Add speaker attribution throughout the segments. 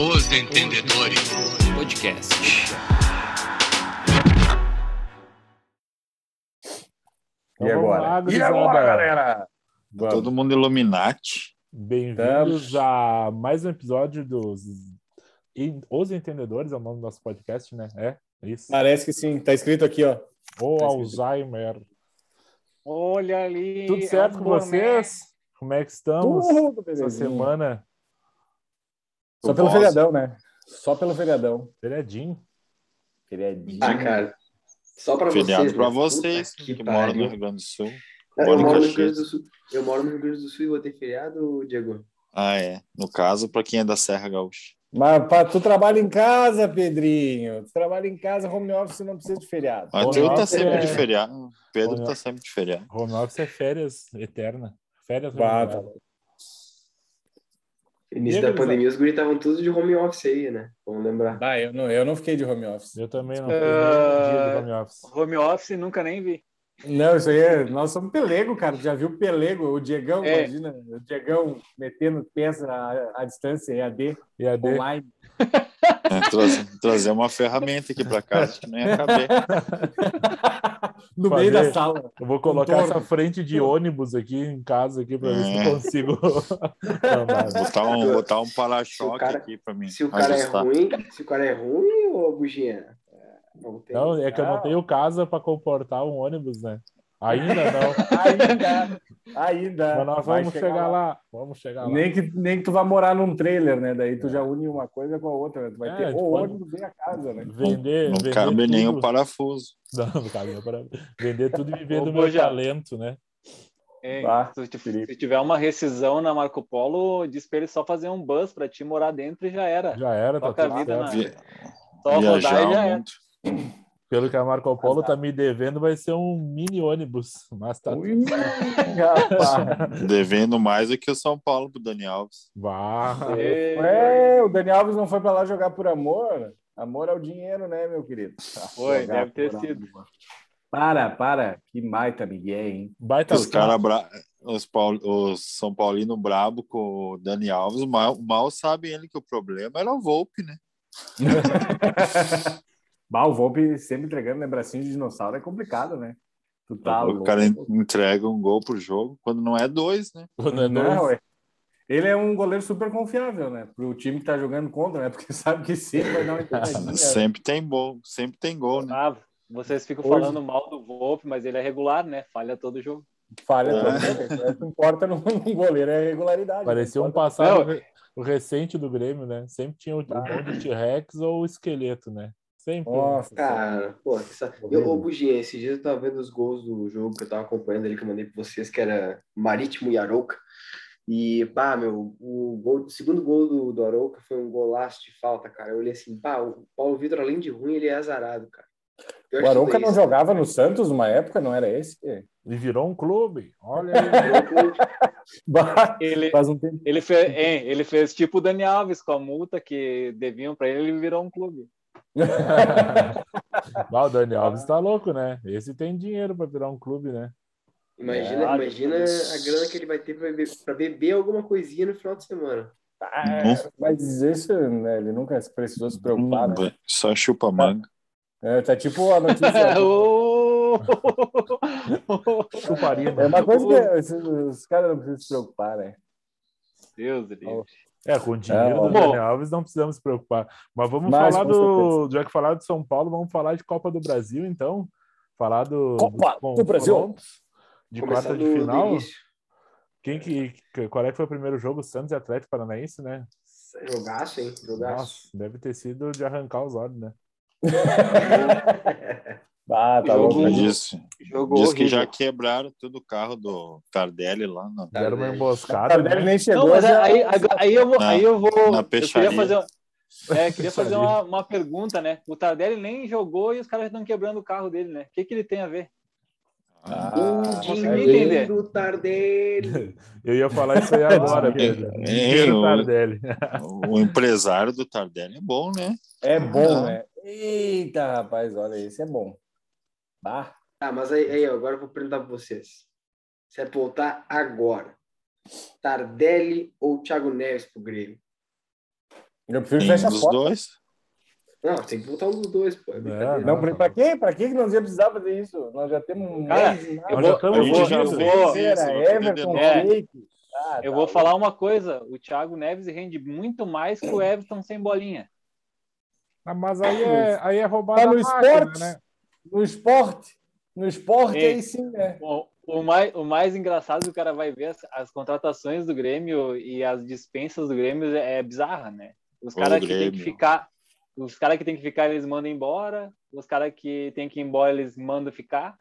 Speaker 1: Os Entendedores
Speaker 2: Podcast.
Speaker 3: Então
Speaker 4: E
Speaker 3: vamos
Speaker 4: agora?
Speaker 3: lá,
Speaker 4: E agora, galera? Vamos.
Speaker 5: Todo mundo Illuminati.
Speaker 3: Bem-vindos a mais um episódio dos Os Entendedores, é o nome do nosso podcast, né? É, isso.
Speaker 4: Parece que sim. Tá escrito aqui, ó.
Speaker 3: Ou
Speaker 4: tá escrito.
Speaker 3: Alzheimer.
Speaker 6: Olha ali.
Speaker 3: Tudo
Speaker 6: é
Speaker 3: certo
Speaker 6: um
Speaker 3: com vocês? Como é que estamos
Speaker 4: Tudo
Speaker 3: essa semana?
Speaker 4: Só pelo
Speaker 5: Boss.
Speaker 4: feriadão, né? Só pelo feriadão.
Speaker 3: Feriadinho.
Speaker 4: Feriadinho.
Speaker 7: Ah, cara. Só pra
Speaker 5: Feriado
Speaker 7: vocês.
Speaker 5: pra
Speaker 7: né?
Speaker 5: vocês que,
Speaker 7: que
Speaker 5: moram no. Rio Grande do Sul.
Speaker 7: Eu moro no Rio Grande do Sul. Eu moro no Rio Grande do Sul e vou ter feriado, Diego.
Speaker 5: Ah, é. No caso, para quem é da Serra Gaúcha.
Speaker 4: Mas pá, tu trabalha em casa, Pedrinho. Tu trabalha em casa, home office não precisa de feriado.
Speaker 5: Mas
Speaker 3: Home
Speaker 5: tu tá sempre
Speaker 3: é-
Speaker 5: de feriado. Pedro
Speaker 3: Home
Speaker 5: tá sempre de feriado.
Speaker 3: Home office é férias eterna. Férias
Speaker 4: Bah.
Speaker 7: Início da pandemia, os guris estavam todos de home office aí, né? Vamos lembrar.
Speaker 4: Ah, eu não, eu não fiquei de home office.
Speaker 3: Eu também não dia de home office.
Speaker 6: Home office nunca nem vi.
Speaker 4: Não, isso aí é. Nós somos pelego, cara. Já viu pelego? O Diegão,
Speaker 6: É.
Speaker 4: imagina. O Diegão metendo peça à, à distância, EAD,
Speaker 3: EAD.
Speaker 4: online.
Speaker 5: É, trazer, trazer uma ferramenta aqui para casa, que nem ia caber.
Speaker 4: no
Speaker 3: Fazer-
Speaker 4: meio da sala.
Speaker 3: Eu vou colocar essa frente de ônibus aqui em casa aqui para ver se
Speaker 5: É.
Speaker 3: consigo.
Speaker 5: Botar um, botar um para-choque aqui para mim.
Speaker 7: Se o cara
Speaker 5: ajustar.
Speaker 7: é ruim, se o cara é ruim, ô Buginha? é, Não.
Speaker 3: Não, é que eu não tenho casa para comportar um ônibus, né? Ainda não.
Speaker 4: Ainda. Ainda.
Speaker 3: Mas nós vamos chegar, lá. Vamos chegar lá.
Speaker 4: Nem que, nem que tu vá morar num trailer, né? Daí tu já une uma coisa com a outra. né? Tu vai
Speaker 3: É,
Speaker 4: ter o ônibus e a casa, né?
Speaker 3: Vender,
Speaker 5: Não
Speaker 3: vender
Speaker 5: cabe
Speaker 3: tudo.
Speaker 5: nem o parafuso.
Speaker 3: Não, não cabe nem o parafuso. Vender tudo e viver do meu
Speaker 6: Boja.
Speaker 3: talento, né?
Speaker 6: Hein?
Speaker 4: Ah,
Speaker 6: se, se tiver uma rescisão na Marco Polo, diz pra ele só fazer um bus pra ti morar dentro e já era.
Speaker 3: Já era, tá
Speaker 6: Toca a
Speaker 3: tudo
Speaker 6: vida na- Só rodar e já era.
Speaker 3: Pelo que a Marco Polo tá me devendo, vai ser um mini ônibus. Mas tá
Speaker 4: Ui.
Speaker 5: Devendo mais do que o São Paulo pro Dani Alves.
Speaker 4: Ué, o Dani Alves não foi pra lá jogar por amor? Amor é o dinheiro, né, meu querido?
Speaker 6: Foi,
Speaker 4: Jogar
Speaker 6: deve ter sido.
Speaker 4: amor. Para, para. Que baita Miguel, hein?
Speaker 3: Baita
Speaker 5: Os cara bra... os, Paul... os São Paulino brabo com o Dani Alves, mal, mal sabe ele que o problema era o Volpe, né?
Speaker 4: Bah, o Volpe sempre entregando né, bracinho de dinossauro é complicado, né? Tu tá
Speaker 5: o
Speaker 4: louco.
Speaker 5: cara en- entrega um gol por jogo quando não é dois, né?
Speaker 3: Quando é
Speaker 4: Não,
Speaker 3: dois.
Speaker 4: é. Ele é um goleiro super confiável, né? Pro time que tá jogando contra, né? Porque sabe que sempre vai dar uma entradinha.
Speaker 5: sempre tem gol, sempre tem gol, né?
Speaker 6: Ah, vocês ficam
Speaker 4: Hoje-
Speaker 6: falando mal do Volpe, mas ele é regular, né? Falha todo jogo.
Speaker 4: Falha
Speaker 5: É.
Speaker 4: também. O que importa no, no goleiro é a regularidade.
Speaker 3: Parecia
Speaker 4: Não
Speaker 3: um passado
Speaker 6: Não.
Speaker 3: recente do Grêmio, né? Sempre tinha o, o T-Rex ou o esqueleto, né? Sempre.
Speaker 4: Nossa,
Speaker 7: Cara, pô, essa... eu, ô Buginha, esses dias eu tava vendo os gols do jogo que eu tava acompanhando ali, que eu mandei pra vocês, que era Marítimo e Arouca. E, pá, meu, o, gol, o segundo gol do, do Arouca foi um golaço de falta, cara. Eu olhei assim, pá, o Paulo Vitor, além de ruim, ele é azarado, cara. Pior
Speaker 4: O Arouca
Speaker 7: é
Speaker 4: não
Speaker 7: isso.
Speaker 4: jogava no Santos numa época, não era esse?
Speaker 3: E virou um clube. Olha
Speaker 6: Ele,
Speaker 4: Faz um tempo.
Speaker 6: ele, fez, hein, ele fez tipo o Dani Alves com a multa que deviam pra ele, ele virou um clube.
Speaker 3: O Dani Alves tá louco, né? Esse tem dinheiro para virar um clube, né?
Speaker 7: Imagina,
Speaker 6: Ah,
Speaker 7: imagina a grana que ele vai ter pra beber, beber alguma coisinha no final de semana.
Speaker 4: Ah, mas isso, né, ele nunca precisou se preocupar, né?
Speaker 5: Só chupa manga.
Speaker 4: É, tá tipo a notícia.
Speaker 6: Ô!
Speaker 3: Chuparina.
Speaker 4: É uma coisa que os caras não precisam se preocupar, né?
Speaker 6: Deus do livre.
Speaker 3: É, com o dinheiro
Speaker 4: É,
Speaker 3: do
Speaker 6: bom.
Speaker 3: Dani Alves não precisamos se preocupar. Mas vamos
Speaker 4: Mas,
Speaker 3: falar do. Já que falar de São Paulo, vamos falar de Copa do Brasil, então. Falar do.
Speaker 4: Copa
Speaker 3: dos
Speaker 4: do Brasil.
Speaker 3: confrontos De quarta de
Speaker 7: do- do
Speaker 3: final. Quem que, que- Qual é que foi o primeiro jogo? Santos e Atlético Paranaense, né?
Speaker 7: Jogaço, hein? Jogaço.
Speaker 3: Nossa, deve ter sido de arrancar os olhos, né?
Speaker 4: Ah, tá
Speaker 6: Jogo-
Speaker 4: louco.
Speaker 5: Diz,
Speaker 6: Jogou
Speaker 5: diz que já quebraram todo o carro do Tardelli lá na,
Speaker 3: Deram uma
Speaker 7: velho.
Speaker 4: O
Speaker 3: emboscada.
Speaker 4: Tardelli
Speaker 3: né?
Speaker 4: nem chegou.
Speaker 6: Não, mas
Speaker 4: já-
Speaker 6: aí, aí, aí eu vou,
Speaker 5: Na-
Speaker 6: aí eu vou.
Speaker 5: na
Speaker 6: eu
Speaker 5: peixaria.
Speaker 6: queria fazer, é, queria fazer uma, uma pergunta, né? O Tardelli nem jogou e os caras estão quebrando o carro dele, né? O que, que ele tem a ver?
Speaker 4: Ah, é
Speaker 6: entender.
Speaker 7: do Tardelli.
Speaker 3: Eu ia falar isso aí agora, Pedro.
Speaker 5: É,
Speaker 3: Dinheiro
Speaker 5: eu-
Speaker 3: Tardelli.
Speaker 5: O empresário do Tardelli é bom, né?
Speaker 4: É bom,
Speaker 5: Ah.
Speaker 4: né? Eita, rapaz, olha, esse é bom. Bah.
Speaker 7: Tá, mas aí, aí, agora eu vou perguntar para vocês. Se é pra voltar agora, Tardelli ou Thiago Neves pro Grêmio?
Speaker 4: Eu prefiro
Speaker 5: Nenhum
Speaker 4: fecha a porta.
Speaker 5: dois.
Speaker 7: Não, tem que botar um dos dois, pô. É brincadeira.
Speaker 4: Não, pra, pra quê? Pra quê que nós ia precisar fazer isso? Nós já temos um
Speaker 6: Cara,
Speaker 4: mês
Speaker 3: já
Speaker 6: vou-
Speaker 3: estamos
Speaker 6: vou-
Speaker 3: fodidos.
Speaker 6: eu vou-
Speaker 4: Everton,
Speaker 6: É.
Speaker 4: Ah,
Speaker 6: Eu
Speaker 4: tá
Speaker 6: vou falar uma coisa: o Thiago Neves rende muito mais que o Everton sem bolinha.
Speaker 3: Ah, Mas aí é, aí é roubada
Speaker 4: Tá no
Speaker 3: máquina,
Speaker 4: esporte?
Speaker 3: né?
Speaker 4: No esporte. No esporte,
Speaker 6: É.
Speaker 4: aí sim, né?
Speaker 6: O, o mais, o mais engraçado é que o cara vai ver as, as contratações do Grêmio e as dispensas do Grêmio é, é bizarra, né? Os caras que tem que ficar, os caras que tem que ficar, eles mandam embora. Os caras que tem que ir embora, eles mandam ficar.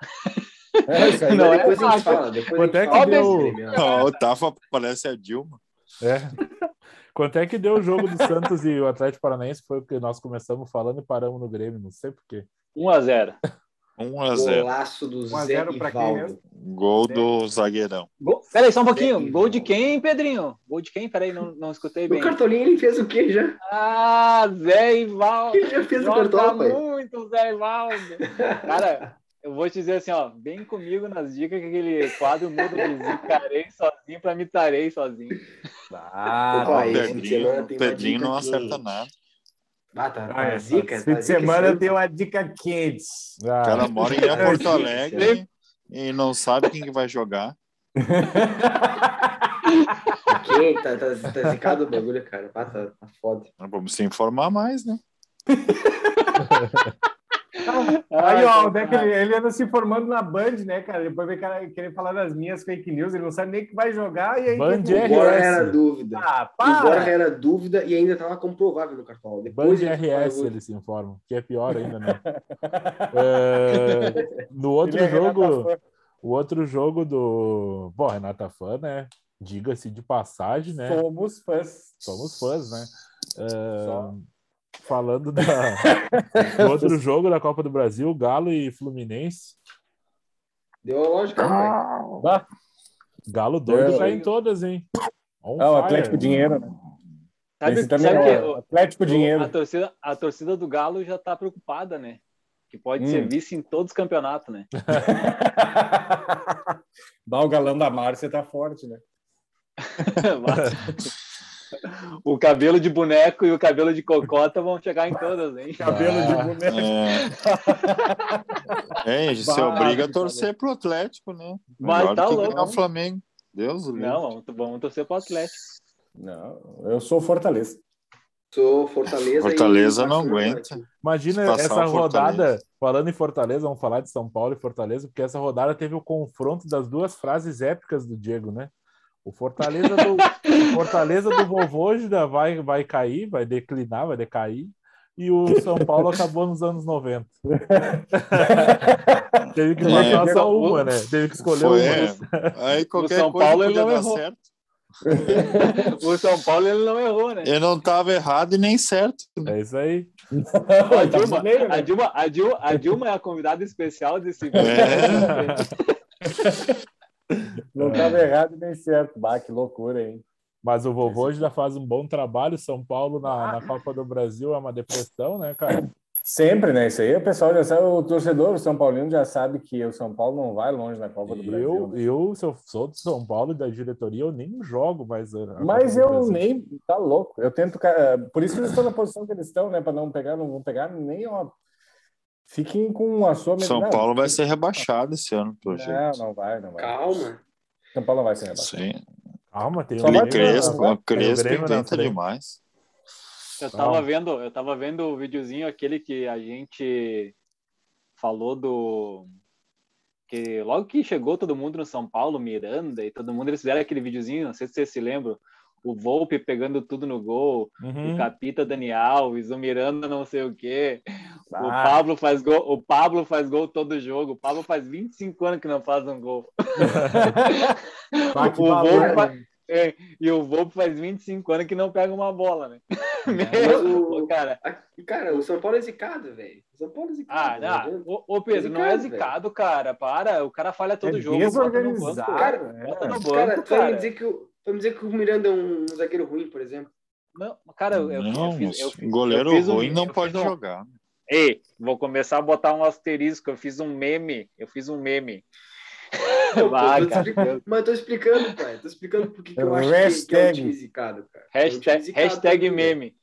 Speaker 4: É isso aí.
Speaker 6: Não, é
Speaker 7: depois a gente fala. Depois
Speaker 3: Quanto é que deu-
Speaker 7: Grêmio, né?
Speaker 5: O Tafa parece a Dilma.
Speaker 3: É. Quanto é que deu o jogo do Santos e o Atlético Paranaense? Foi o que nós começamos falando e paramos no Grêmio, não sei porquê.
Speaker 6: 1 a 0
Speaker 5: 1 a 0
Speaker 7: Golaço do
Speaker 4: 1 a
Speaker 7: Zé
Speaker 4: 0 pra quem mesmo?
Speaker 5: Gol do zagueirão.
Speaker 6: Gol... Peraí, só um pouquinho.
Speaker 7: Zé
Speaker 6: Gol de quem, Pedrinho? Gol de quem? Peraí, não, não escutei
Speaker 7: O
Speaker 6: bem.
Speaker 7: Cartolinha ele fez o quê já?
Speaker 6: Ah, Zé Ivaldo.
Speaker 7: Ele já fez o pai.
Speaker 6: muito, Zé Ivaldo. Cara, eu vou te dizer assim, ó, vem comigo nas dicas que aquele quadro muda de zicarei sozinho pra mitarei sozinho.
Speaker 4: Ah,
Speaker 7: Opa,
Speaker 5: o Pedrinho, Pedrinho não acerta nada.
Speaker 7: Ah, tá,
Speaker 4: Ah,
Speaker 7: tá
Speaker 4: é,
Speaker 7: zica.
Speaker 4: esse fim
Speaker 7: tá
Speaker 4: de
Speaker 7: zica
Speaker 4: semana eu tenho uma dica quente.
Speaker 3: Ah,
Speaker 5: O cara mora em
Speaker 7: É,
Speaker 5: Porto Alegre e não sabe quem que vai jogar.
Speaker 7: Tá quente, tá, tá, tá zicado o bagulho, cara. Ah, tá, tá foda.
Speaker 5: Vamos se informar mais, né?
Speaker 4: Aí, ó,
Speaker 6: Ai,
Speaker 4: onde é que ele, ele anda se formando na Band, né, cara? Depois vem cara querer falar das minhas fake news, ele não sabe nem que vai jogar e aí.
Speaker 3: Band
Speaker 4: que-
Speaker 3: RS.
Speaker 7: Embora era dúvida.
Speaker 4: Ah,
Speaker 7: Embora era dúvida e ainda tava comprovável no cartão.
Speaker 3: Band
Speaker 7: Depois ele
Speaker 3: RS, eles se informam, que é pior ainda, né? É, no outro
Speaker 4: Ele é
Speaker 3: jogo, o outro jogo do. Bom, Renata Fã, né? Diga-se de passagem, né?
Speaker 4: Somos fãs.
Speaker 3: Somos fãs, né? É,
Speaker 4: Só.
Speaker 3: Falando da, do outro jogo da Copa do Brasil, Galo e Fluminense.
Speaker 7: Deu a lógica, pai.
Speaker 4: Bah.
Speaker 3: Galo doido
Speaker 6: eu-
Speaker 3: em todas, hein? On
Speaker 4: Ah, o
Speaker 3: fire.
Speaker 4: Atlético Dinheiro, né?
Speaker 6: Sabe, sabe
Speaker 4: é
Speaker 6: que
Speaker 4: o
Speaker 6: o-
Speaker 4: Atlético
Speaker 6: o-
Speaker 4: Dinheiro.
Speaker 6: A torcida, a torcida do Galo já tá preocupada, né? Que pode
Speaker 4: Hum.
Speaker 6: ser vice em todos os campeonatos, né?
Speaker 4: Dá o galão da Márcia tá forte, né?
Speaker 6: o cabelo de boneco e o cabelo de cocota vão chegar em todas, hein?
Speaker 4: Cabelo de
Speaker 3: Ah.
Speaker 4: boneco.
Speaker 5: É, é você obriga a torcer pro Atlético, né?
Speaker 6: Mas
Speaker 5: Melhor
Speaker 6: tá
Speaker 5: que
Speaker 6: louco.
Speaker 5: ganhar o Flamengo. Deus o livre.
Speaker 6: Não, vamos, vamos torcer pro Atlético.
Speaker 4: Não, eu sou Fortaleza.
Speaker 7: Sou Fortaleza.
Speaker 5: Fortaleza
Speaker 7: e
Speaker 5: não aguenta.
Speaker 3: Imagina essa rodada, falando em Fortaleza, vamos falar de São Paulo e Fortaleza, porque essa rodada teve o confronto das duas frases épicas do Diego, né? O Fortaleza do, o Fortaleza do Vovôgida vai, vai cair, vai declinar, vai decair, e o São Paulo acabou nos anos 90. Teve que botar
Speaker 5: É.
Speaker 3: só uma, né? Teve que escolher
Speaker 5: Foi,
Speaker 3: uma.
Speaker 5: é. Aí qualquer
Speaker 6: São
Speaker 5: coisa
Speaker 6: Paulo, ele não errou.
Speaker 5: certo.
Speaker 6: O São Paulo ele não errou, né?
Speaker 5: Eu não estava errado e nem certo. né?
Speaker 3: É isso aí.
Speaker 6: A, Dilma, a, Dilma, a, Dilma, a Dilma é a convidada especial desse
Speaker 5: É.
Speaker 4: Não estava errado nem certo. Bah, que loucura, hein?
Speaker 3: Mas o Vovôgida faz um bom trabalho. São Paulo na, na Copa do Brasil é uma depressão, né, cara?
Speaker 4: Sempre, né? Isso aí o pessoal já sabe, o torcedor, o São Paulino já sabe que o São Paulo não vai longe na Copa do Brasil.
Speaker 3: Eu,
Speaker 4: né?
Speaker 3: eu, se eu sou do São Paulo e da diretoria, eu nem jogo mais.
Speaker 4: Mas eu nem. Tá louco. Eu tento. Por isso que eles estão na posição que eles estão, né? Para não pegar, não vão pegar nem uma. Fiquem com a sua
Speaker 5: São Paulo vai ser rebaixado esse ano, pelo
Speaker 4: Não,
Speaker 5: jeito.
Speaker 4: não vai, não vai.
Speaker 7: Calma.
Speaker 4: São Paulo vai ser rebaixado.
Speaker 5: Sim.
Speaker 3: Calma, tem Grêmio,
Speaker 5: Crespo,
Speaker 4: vai-
Speaker 5: o Crespo inventa
Speaker 3: frente.
Speaker 5: demais.
Speaker 6: Eu tava
Speaker 3: Ah.
Speaker 6: vendo, eu tava vendo o videozinho aquele que a gente falou do que logo que chegou todo mundo no São Paulo, Miranda e todo mundo eles fizeram aquele videozinho, não sei se vocês se lembram, o Volpe pegando tudo no gol,
Speaker 3: Uhum.
Speaker 6: o Capita Dani Alves, o Miranda não sei o quê. O
Speaker 4: Ah.
Speaker 6: Pablo faz gol, o Pablo faz gol todo jogo. O Pablo faz 25 anos que não faz um gol. O Volpe
Speaker 4: né?
Speaker 6: fa- é, e o Volpe faz 25 anos que não pega uma bola, né?
Speaker 7: Mas o-
Speaker 6: cara,
Speaker 7: a- Cara, o São Paulo é zicado, velho. O São Paulo é zicado.
Speaker 6: Ah,
Speaker 7: não.
Speaker 6: Ô, ô, Pedro, não é
Speaker 7: Zicado,
Speaker 6: zicado, cara. Para. O cara falha todo
Speaker 4: É
Speaker 6: jogo. bota no banco.
Speaker 4: desorganizado.
Speaker 7: Cara,
Speaker 4: é.
Speaker 6: bota no
Speaker 7: Os
Speaker 6: banco,
Speaker 7: cara. dizer que o, me dizer que o Miranda é um zagueiro ruim, por exemplo.
Speaker 6: Não, cara, eu,
Speaker 5: não,
Speaker 6: eu fiz, eu fiz-
Speaker 5: goleiro
Speaker 6: eu fiz um-
Speaker 5: ruim não pode
Speaker 6: um-
Speaker 5: jogar.
Speaker 6: Ei, vou começar a botar um asterisco. Eu fiz um meme. Eu fiz um meme.
Speaker 7: Pô,
Speaker 6: Vai,
Speaker 7: eu tô Mas eu tô explicando, pai. Tô explicando por que que eu acho que, que é um
Speaker 4: Hashtag.
Speaker 7: time zicado, cara. É um
Speaker 6: Hashtag,
Speaker 7: zicado
Speaker 6: hashtag
Speaker 7: também,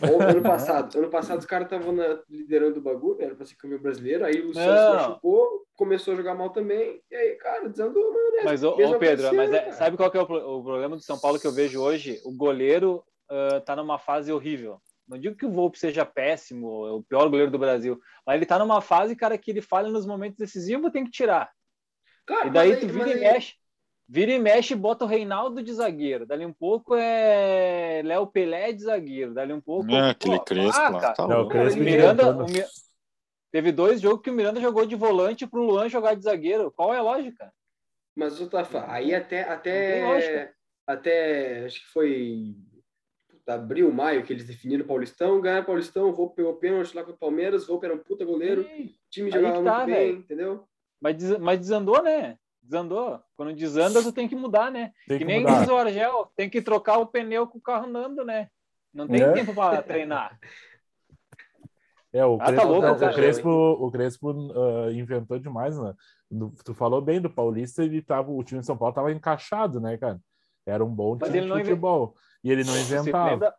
Speaker 6: meme.
Speaker 7: ano passado, ano passado os caras estavam liderando o bagulho, era pra ser campeão brasileiro, aí o se machucou, começou a jogar mal também, e aí, cara, desandou, mano.
Speaker 6: É mas, ô, ô Pedro, mas é, sabe qual que é o, o, problema do São Paulo que eu vejo hoje? O goleiro uh, tá numa fase horrível. Não digo que o Volpe seja péssimo, é o pior goleiro do Brasil, mas ele tá numa fase, cara, que ele falha nos momentos decisivos, tem que tirar. E daí tu vira e mexe. Vira e mexe e bota o Reinaldo de zagueiro. Dali um pouco é Léo Pelé de zagueiro. Dali um pouco.
Speaker 5: É, aquele pô, Crespo ah, lá. Tá
Speaker 6: não, Crespo Miranda, o Mir... Teve dois jogos que o Miranda jogou de volante pro Luan jogar de zagueiro. Qual é a lógica?
Speaker 7: Mas o Tafa, aí até até até acho que foi abril, maio que eles definiram o Paulistão, ganharam o Paulistão, vou pegou pênalti lá com o Palmeiras, vou era um puta goleiro, Sim. time jogava tá, muito bem, véio. entendeu?
Speaker 6: Mas, mas desandou, né? Desandou. Quando desanda, tu tem que mudar, né? Tem que, que nem diz o Argel, tem que trocar o pneu com o carro andando, né? Não tem é. tempo para treinar.
Speaker 3: É, o ah, Crespo, tá louco, o Crespo, o Crespo uh, inventou demais, né? Tu falou bem do Paulista, ele tava, o time de São Paulo estava encaixado, né, cara? Era um bom time de futebol. E ele não inventava.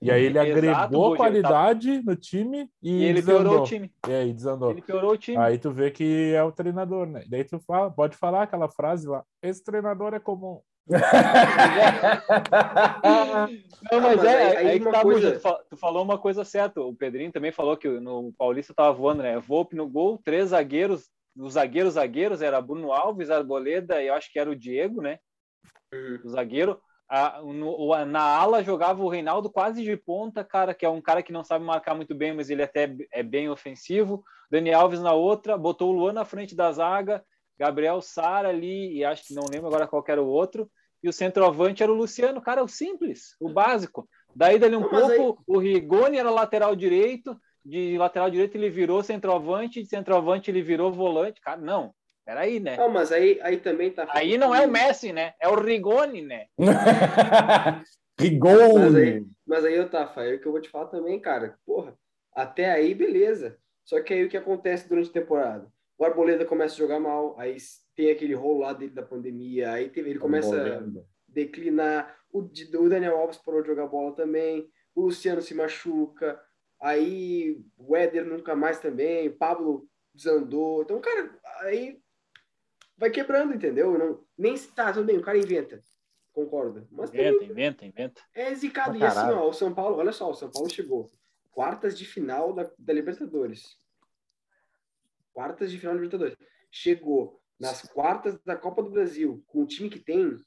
Speaker 3: E aí ele agregou Exato, qualidade no time e,
Speaker 6: e ele
Speaker 3: desandou.
Speaker 6: piorou o time.
Speaker 3: E aí desandou.
Speaker 6: Ele piorou o time.
Speaker 3: Aí tu vê que é o treinador, né? Daí tu fala, pode falar aquela frase lá: esse treinador é comum.
Speaker 6: não, mas, é, aí, aí, aí tá, coisa... tu falou uma coisa certa. O Pedrinho também falou que no Paulista tava voando, né? Volpe no gol, três zagueiros. Os zagueiros, zagueiros, era Bruno Alves, Arboleda e eu acho que era o Diego, né? Uhum. O zagueiro. A, no, na ala jogava o Reinaldo quase de ponta, cara, que é um cara que não sabe marcar muito bem, mas ele até é bem ofensivo. Dani Alves na outra, botou o Luan na frente da zaga, Gabriel Sara ali, e acho que não lembro agora qual era o outro. E o centroavante era o Luciano, cara, o simples, o básico. Daí, dali um não, pouco, aí... o Rigoni era lateral direito, de lateral direito ele virou centroavante, de centroavante ele virou volante. Cara, não, Peraí, né?
Speaker 7: Não, mas aí, aí também tá.
Speaker 6: Aí não é o Messi, né? É o Rigoni, né?
Speaker 4: Rigoni!
Speaker 7: Mas aí, mas aí eu tá, é o que eu vou te falar também, cara. Porra, até aí, beleza. Só que aí o que acontece durante a temporada? O Arboleda começa a jogar mal, aí tem aquele rolo lá dele da pandemia, aí teve, ele começa a declinar. O, o Daniel Alves parou de jogar bola também, o Luciano se machuca, aí o Éder nunca mais também, Pablo desandou. Então, cara, aí vai quebrando, entendeu? Não, nem se tá, tudo bem, o cara inventa. Concordo.
Speaker 6: Mas inventa, também, inventa, inventa.
Speaker 7: É zicado. E assim, ó, o São Paulo, olha só, o São Paulo chegou. Quartas de final da, da Libertadores. Quartas de final da Libertadores. Chegou nas quartas da Copa do Brasil com o time que tem.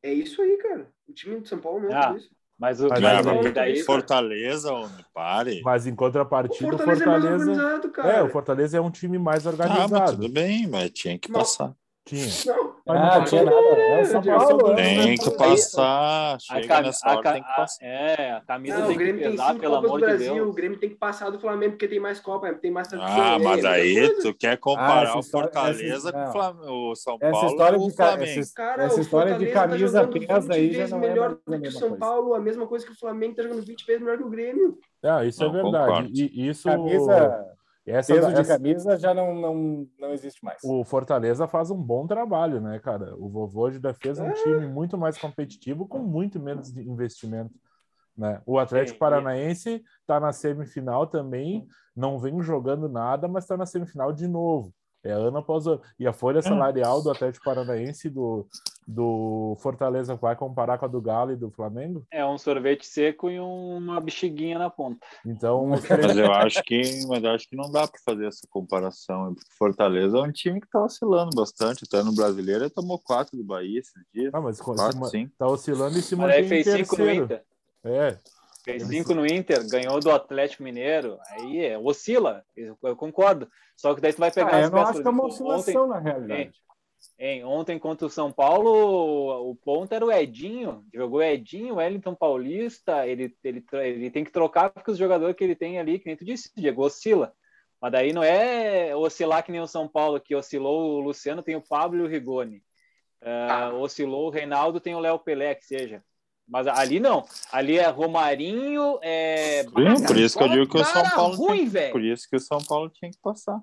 Speaker 7: É isso aí, cara. O time do São Paulo não é ah, isso.
Speaker 5: Mas o mas, mas, daí, Fortaleza, onde pare.
Speaker 3: Mas em contrapartida, o Fortaleza. Fortaleza é, é, o Fortaleza é um time mais organizado. Ah,
Speaker 5: tudo bem, mas tinha que passar.
Speaker 3: Tinha.
Speaker 4: Não, ah, não tinha nada. É São Paulo.
Speaker 5: Tem que passar. Chega cam... nessa hora, a, tem que passar.
Speaker 6: É, a camisa não, tem o Grêmio que pesar, tem cinco pelo Copas amor do Brasil. De
Speaker 7: Deus. O Grêmio tem que passar do Flamengo porque tem mais Copa, tem mais
Speaker 5: tradição. Ah, mas é aí tu quer comparar ah, o Fortaleza com o, Flamengo, o São Paulo
Speaker 4: essa história de, Flamengo. Essa, Cara, essa história de tá camisa tá pesa aí já não é
Speaker 7: melhor do que o São Paulo, a mesma coisa que o Flamengo tá jogando 20 vezes melhor que o Grêmio.
Speaker 3: Ah, isso é verdade. E isso...
Speaker 4: Camisa essa, peso de camisa já não, não, não existe mais.
Speaker 3: O Fortaleza faz um bom trabalho, né, cara? O Vovô já fez um é. time muito mais competitivo com muito menos investimento. Né? O Atlético Paranaense está na semifinal também, não vem jogando nada, mas está na semifinal de novo. É ano após ano. E a folha salarial do Atlético Paranaense do, do Fortaleza vai comparar com a do Galo e do Flamengo?
Speaker 6: É um sorvete seco e uma bexiguinha na ponta.
Speaker 3: Então,
Speaker 5: mas eu acho que, mas eu acho que não dá para fazer essa comparação. Fortaleza é um time que está oscilando bastante, até no brasileiro ele tomou quatro do Bahia esses dias.
Speaker 3: Ah, mas quatro, sim. tá oscilando e se mantém
Speaker 6: fez cinco no Inter.
Speaker 3: É.
Speaker 6: Fez cinco no Inter, ganhou do Atlético Mineiro, aí é, oscila, eu concordo. Só que daí tu vai pegar
Speaker 4: ah, as eu não acho que é uma oscilação ontem, na realidade.
Speaker 6: Em, ontem contra o São Paulo, o ponto era o Edinho, jogou Edinho, Wellington Paulista, ele, ele, ele tem que trocar porque os jogadores que ele tem ali, que nem tu disse, Diego, oscila. Mas daí não é oscilar que nem o São Paulo, que oscilou o Luciano, tem o Pablo e o Rigoni. Uh, oscilou o Reinaldo, tem o Léo Pelé, que seja. Mas ali não. Ali é Romarinho. É...
Speaker 5: Sim, por isso que eu digo que o São Paulo. Ruim, tinha... Por isso que o São Paulo tinha que passar.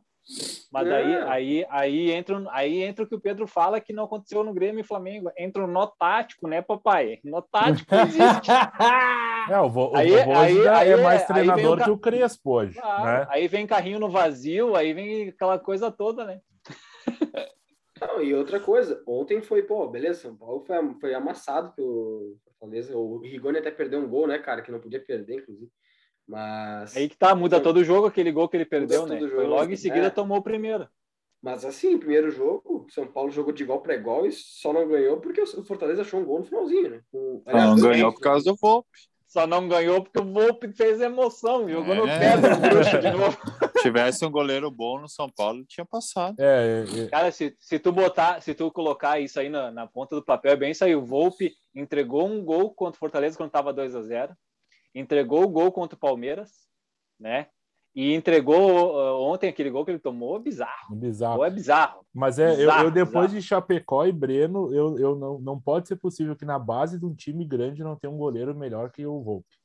Speaker 6: Mas aí, é. aí, aí, entra, aí entra o que o Pedro fala que não aconteceu no Grêmio e Flamengo. Entra o nó tático, né, papai? Nó tático existe.
Speaker 3: É, o, vo,
Speaker 6: Aí-
Speaker 3: o Vovô
Speaker 6: aí- aí
Speaker 3: é mais
Speaker 6: aí
Speaker 3: treinador
Speaker 6: o
Speaker 3: que o Crespo hoje,
Speaker 6: Claro.
Speaker 3: né?
Speaker 6: Aí vem carrinho no vazio, aí vem aquela coisa toda, né?
Speaker 7: Não, e outra coisa, ontem foi, pô, beleza, São Paulo foi, foi amassado pelo Fortaleza. O Rigoni até perdeu um gol, né, cara, que não podia perder, inclusive. Mas,
Speaker 6: Aí que tá, muda todo o jogo, aquele gol que ele perdeu, né?
Speaker 7: o
Speaker 6: Foi
Speaker 7: jogo,
Speaker 6: logo em seguida
Speaker 7: é.
Speaker 6: tomou o primeiro.
Speaker 7: mas assim, primeiro jogo, São Paulo jogou de igual para igual e só não ganhou porque o Fortaleza achou um gol no finalzinho, né? Com-
Speaker 5: Só não ganhou por causa do Volpe.
Speaker 6: Só não ganhou porque o Volpe fez emoção, jogou no
Speaker 5: É.
Speaker 6: pé do bruxo de novo.
Speaker 5: Tivesse um goleiro bom no São Paulo, tinha passado.
Speaker 3: É, é, é,
Speaker 6: Cara, se, se tu botar, se tu colocar isso aí na, na ponta do papel, é bem isso aí. O Volpe entregou um gol contra o Fortaleza quando tava 2 a 0 entregou o gol contra o Palmeiras, né? E entregou uh, ontem aquele gol que ele tomou, bizarro. O
Speaker 3: bizarro.
Speaker 6: gol é bizarro.
Speaker 3: Mas é, eu,
Speaker 6: Bizarro,
Speaker 3: eu depois
Speaker 6: bizarro.
Speaker 3: de Chapecó e Breno, eu, eu não, não pode ser possível que na base de um time grande não tenha um goleiro melhor que o Volpe.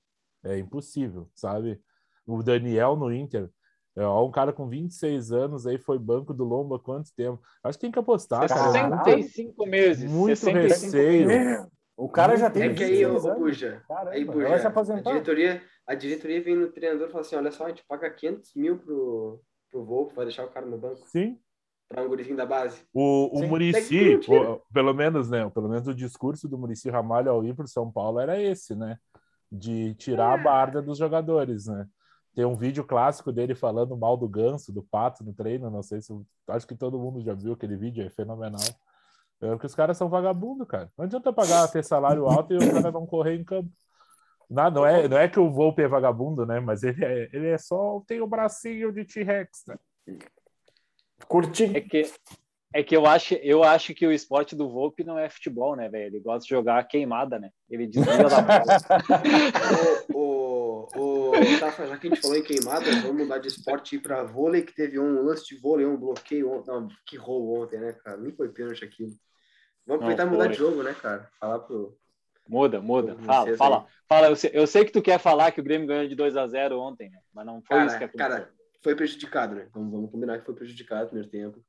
Speaker 3: É impossível, sabe? O Daniel no Inter, é ó, um cara com 26 anos aí foi banco do Lomba há quanto tempo? Acho que tem que apostar, cara. É muito-
Speaker 6: 65 meses.
Speaker 3: Muito
Speaker 6: 65
Speaker 3: receio.
Speaker 6: meses.
Speaker 4: O cara já tem
Speaker 7: É que aí, ô,
Speaker 4: 26
Speaker 7: ô,
Speaker 4: anos.
Speaker 7: Buja, aí,
Speaker 4: vai
Speaker 7: Buja, a diretoria, a diretoria vem no treinador e fala assim, olha só, a gente paga 500 mil pro, pro Volpe, vai deixar o cara no banco,
Speaker 3: Sim.
Speaker 7: para um gurizinho da base.
Speaker 3: O, o. Murici, pelo menos, né? Pelo menos o discurso do Murici Ramalho ao ir para São Paulo era esse, né? De tirar a barda dos jogadores, né? Tem um vídeo clássico dele falando mal do ganso, do pato no treino. Não sei se. Acho que todo mundo já viu aquele vídeo, é fenomenal. É porque os caras são vagabundo, cara. Não adianta pagar ter salário alto e o cara não correr em campo. Não, não, é, não é que o Volpe é vagabundo, né? Mas ele é, ele é só. Tem o bracinho de T-Rex, né?
Speaker 4: Curti.
Speaker 6: É que, é que eu, acho, eu acho que o esporte do Volpe não é futebol, né, velho? Ele gosta de jogar queimada, né? Ele desvia da bola.
Speaker 7: o, o, o, Tafa, já que a gente falou em queimada, vamos mudar de esporte e ir para vôlei, que teve um lance de vôlei, um bloqueio ontem. Não, que rolo ontem, né, cara? Nem foi pênalti aquilo. Vamos e mudar de jogo, né, cara? Falar pro.
Speaker 6: Muda, muda.
Speaker 7: Vocês
Speaker 6: Fala,
Speaker 7: aí.
Speaker 6: fala. fala. Eu sei, eu sei que tu quer falar que o Grêmio ganhou de 2 a 0 ontem, né? Mas não foi isso que
Speaker 7: Cara,
Speaker 6: aconteceu.
Speaker 7: cara, foi prejudicado, né? Vamos, vamos combinar que foi prejudicado no primeiro tempo.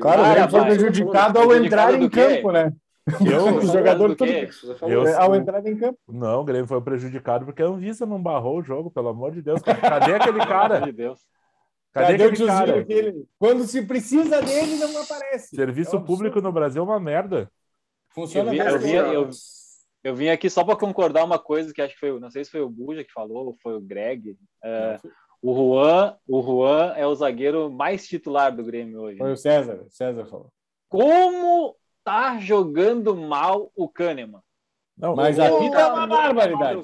Speaker 4: Claro, o Grêmio foi prejudicado ao entrar em
Speaker 6: quê?
Speaker 4: campo, né?
Speaker 3: Eu,
Speaker 4: O jogador
Speaker 6: do
Speaker 4: tudo-
Speaker 7: falou.
Speaker 3: Eu-
Speaker 4: É, Ao entrar em campo.
Speaker 3: Não, o Grêmio foi prejudicado porque a Anvisa não barrou o jogo, pelo amor de Deus. Cadê aquele
Speaker 6: Pelo
Speaker 3: cara?
Speaker 6: amor de Deus.
Speaker 3: Cadê,
Speaker 4: Cadê o
Speaker 3: aquele cara?
Speaker 4: que ele- Quando se precisa dele, não aparece.
Speaker 3: Serviço
Speaker 4: É um
Speaker 3: público no Brasil é uma merda.
Speaker 4: Funciona
Speaker 6: Eu vi- eu
Speaker 4: assim,
Speaker 6: eu- Eu vim aqui só para concordar uma coisa que acho que foi, não sei se foi o Buja que falou, ou foi o Greg. É, o Juan, o Juan é o zagueiro mais titular do Grêmio hoje.
Speaker 4: Foi o César. O César falou.
Speaker 6: Como tá jogando mal o Kahneman?
Speaker 3: Não,
Speaker 4: Mas aqui
Speaker 6: Pelo
Speaker 4: tá uma
Speaker 6: amor de
Speaker 4: barbaridade.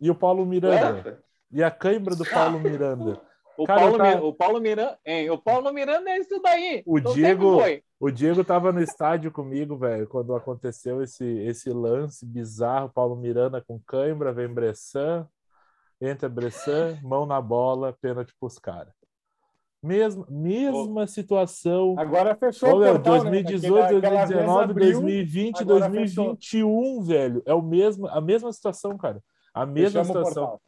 Speaker 3: E o Paulo Miranda?
Speaker 7: Ué,
Speaker 3: E a cãibra do Paulo Miranda?
Speaker 6: O
Speaker 3: Cara,
Speaker 6: Paulo, Mi- o Paulo Miranda, hein? O Paulo Miranda é isso daí.
Speaker 3: O
Speaker 6: Então
Speaker 3: Diego-. O Diego tava no estádio comigo, velho, quando aconteceu esse, esse lance bizarro. Paulo Miranda com cãibra, vem Bressan, entra Bressan, mão na bola, pênalti pros caras. Mesma, mesma situação.
Speaker 4: Agora fechou
Speaker 3: Ô,
Speaker 4: o portal, né?
Speaker 3: 2018,
Speaker 4: Aquela- aquela vez
Speaker 3: 2019,
Speaker 4: abriu,
Speaker 3: 2020,
Speaker 4: agora
Speaker 3: 2021, velho. É o mesmo, a mesma situação, cara. A mesma
Speaker 4: fechamos o
Speaker 3: situação.
Speaker 4: portal.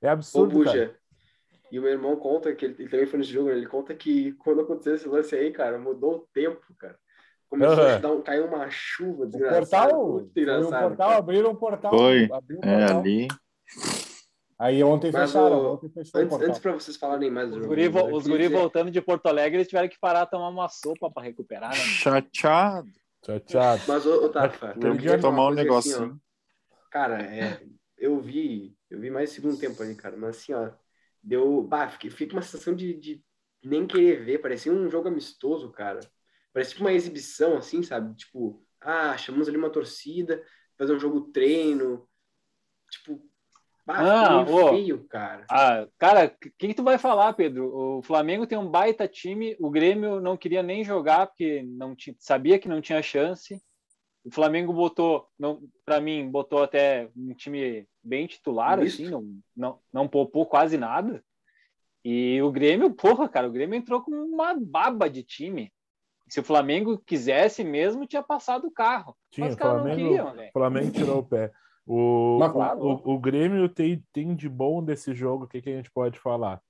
Speaker 3: É
Speaker 7: Ô,
Speaker 3: absurdo, cara.
Speaker 7: Buja. E o meu irmão conta que ele, ele também foi nesse jogo, né? ele conta que quando aconteceu esse lance aí, cara, mudou o tempo, cara. Começou
Speaker 3: Aham.
Speaker 7: a dar um, caiu uma chuva
Speaker 4: O
Speaker 7: desgraçada.
Speaker 4: portal,
Speaker 7: muito
Speaker 4: foi o portal,
Speaker 7: cara.
Speaker 4: abriram o portal.
Speaker 5: Foi.
Speaker 4: abriu o
Speaker 5: É
Speaker 4: portal.
Speaker 5: ali.
Speaker 4: Aí ontem
Speaker 7: Mas
Speaker 4: fecharam,
Speaker 7: o-
Speaker 4: ontem fechou o
Speaker 7: Antes, antes para vocês falarem mais do
Speaker 6: Os
Speaker 7: jogo.
Speaker 6: guri, vo- os guri
Speaker 7: dizer-
Speaker 6: voltando de Porto Alegre, eles tiveram que parar tomar uma sopa para recuperar, né?
Speaker 5: Chateado.
Speaker 3: Tchau.
Speaker 7: Mas, ô, ô Tafa,
Speaker 3: dia
Speaker 7: queria
Speaker 5: tomar um
Speaker 7: assim,
Speaker 5: negocinho.
Speaker 7: Cara, é, eu vi, eu vi mais segundo tempo ali, cara, mas assim, ó, deu, bah, fiquei, fiquei com uma sensação de, de nem querer ver, parecia um jogo amistoso, cara. Parecia tipo uma exibição, assim, sabe? Tipo, ah, chamamos ali uma torcida, fazer um jogo treino, tipo,
Speaker 6: Ah, ô.
Speaker 7: feio, cara.
Speaker 6: Ah, cara, o que, que tu vai falar, Pedro? O Flamengo tem um baita time, o Grêmio não queria nem jogar porque não sabia que não tinha chance. O Flamengo botou, para mim, botou até um time bem titular,
Speaker 7: Misto.
Speaker 6: assim, não, não, não poupou quase nada. E o Grêmio, porra, cara, o Grêmio entrou com uma baba de time. Se o Flamengo quisesse mesmo, tinha passado o carro.
Speaker 3: Tinha,
Speaker 6: Mas
Speaker 3: o
Speaker 6: os caras não
Speaker 3: Flamengo,
Speaker 6: queriam, velho.
Speaker 3: o Flamengo tirou o pé. O,
Speaker 4: claro.
Speaker 3: o, o Grêmio tem, tem de bom desse jogo, o que, que a gente pode falar?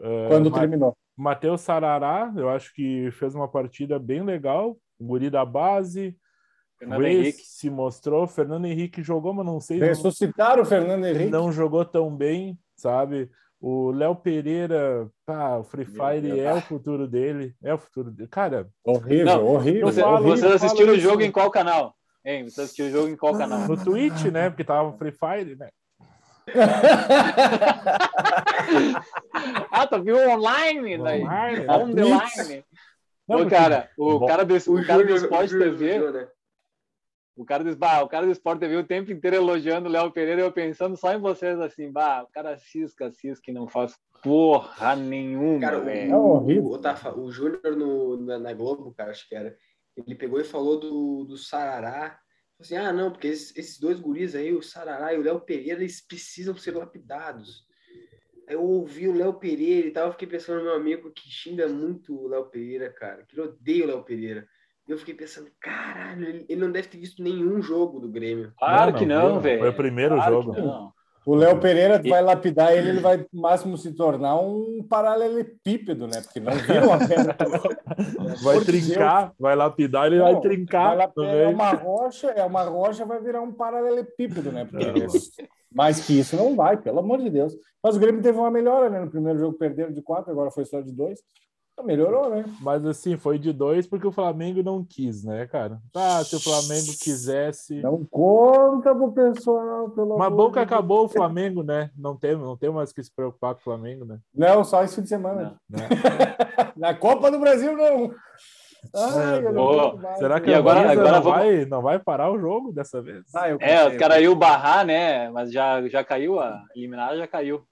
Speaker 3: É,
Speaker 4: Quando
Speaker 3: Ma-
Speaker 4: terminou.
Speaker 3: Matheus Sarará, eu acho que fez uma partida bem legal, guri da base,
Speaker 6: Fernando Henrique.
Speaker 3: se mostrou, Fernando Henrique jogou, mas não sei, não,
Speaker 4: Ressuscitaram o Fernando Henrique.
Speaker 3: não jogou tão bem, sabe? O Léo Pereira, pá, o Free Fire é o futuro dele, é o futuro dele. Cara,
Speaker 4: Horrível,
Speaker 6: Não,
Speaker 4: horrível.
Speaker 6: Você,
Speaker 3: falo-
Speaker 6: vocês assistiram o jogo
Speaker 3: isso.
Speaker 6: em qual canal? Hein, você assistiu o jogo em qual canal?
Speaker 3: no Twitch, né? Porque tava Free Fire, né?
Speaker 6: ah, tu viu online? Daí?
Speaker 3: Online, né?
Speaker 6: On the line.
Speaker 3: Não,
Speaker 6: Ô, cara, o
Speaker 3: Bom,
Speaker 6: cara do,
Speaker 7: O
Speaker 6: o cara do Sport
Speaker 7: o
Speaker 6: TV,
Speaker 7: elogiou, né?
Speaker 6: o cara do, bah, o cara do Sport TV o tempo inteiro elogiando o Léo Pereira, eu pensando só em vocês assim, bah, o cara cisca, cisca e não faz porra nenhuma,
Speaker 7: Cara, o.
Speaker 4: É horrível.
Speaker 7: o, o, Tafa- o Júnior no- na, na Globo, cara, acho que era, ele pegou e falou do, do Sarará. Assim, ah, não, porque esses, esses dois guris aí, o Sarará e o Léo Pereira, eles precisam ser lapidados. Aí eu ouvi o Léo Pereira e tal, eu fiquei pensando no meu amigo que xinga muito o Léo Pereira, cara, que ele odeia o Léo Pereira. E eu fiquei pensando, caralho, ele, ele não deve ter visto nenhum jogo do Grêmio.
Speaker 6: Claro
Speaker 3: Não,
Speaker 6: que
Speaker 3: não
Speaker 6: velho.
Speaker 3: Foi o primeiro
Speaker 6: Claro
Speaker 3: jogo.
Speaker 4: O Léo Pereira vai lapidar ele, ele vai no máximo se tornar um paralelepípedo, né? Porque não vira uma pedra.
Speaker 3: Vai
Speaker 4: Por Deus.
Speaker 3: trincar, vai lapidar, ele
Speaker 4: Não,
Speaker 3: vai
Speaker 4: vai
Speaker 3: trincar
Speaker 4: é
Speaker 3: também.
Speaker 4: uma rocha, é uma rocha, vai virar um paralelepípedo, né? Porque
Speaker 3: Não.
Speaker 4: mais que isso não vai, pelo amor de Deus. Mas o Grêmio teve uma melhora, né? No primeiro jogo perderam de quatro, agora foi só de dois. Melhorou, né?
Speaker 3: Mas assim, foi de dois porque o Flamengo não quis, né, cara? Ah, se o Flamengo quisesse.
Speaker 4: Não conta pro pessoal, pelo
Speaker 3: Mas bom que acabou o Flamengo, né? Não tem, não tem mais que se preocupar com o Flamengo, né?
Speaker 4: Não, só esse fim de semana.
Speaker 3: Né?
Speaker 4: Na Copa do Brasil, não. Ai, mais.
Speaker 3: Será que
Speaker 6: E agora- agora
Speaker 3: não,
Speaker 6: vamos-
Speaker 3: vai, não vai parar o jogo dessa vez?
Speaker 4: Ah, eu
Speaker 6: É, os caras iam barrar, né? Mas já, já caiu, a eliminada já caiu.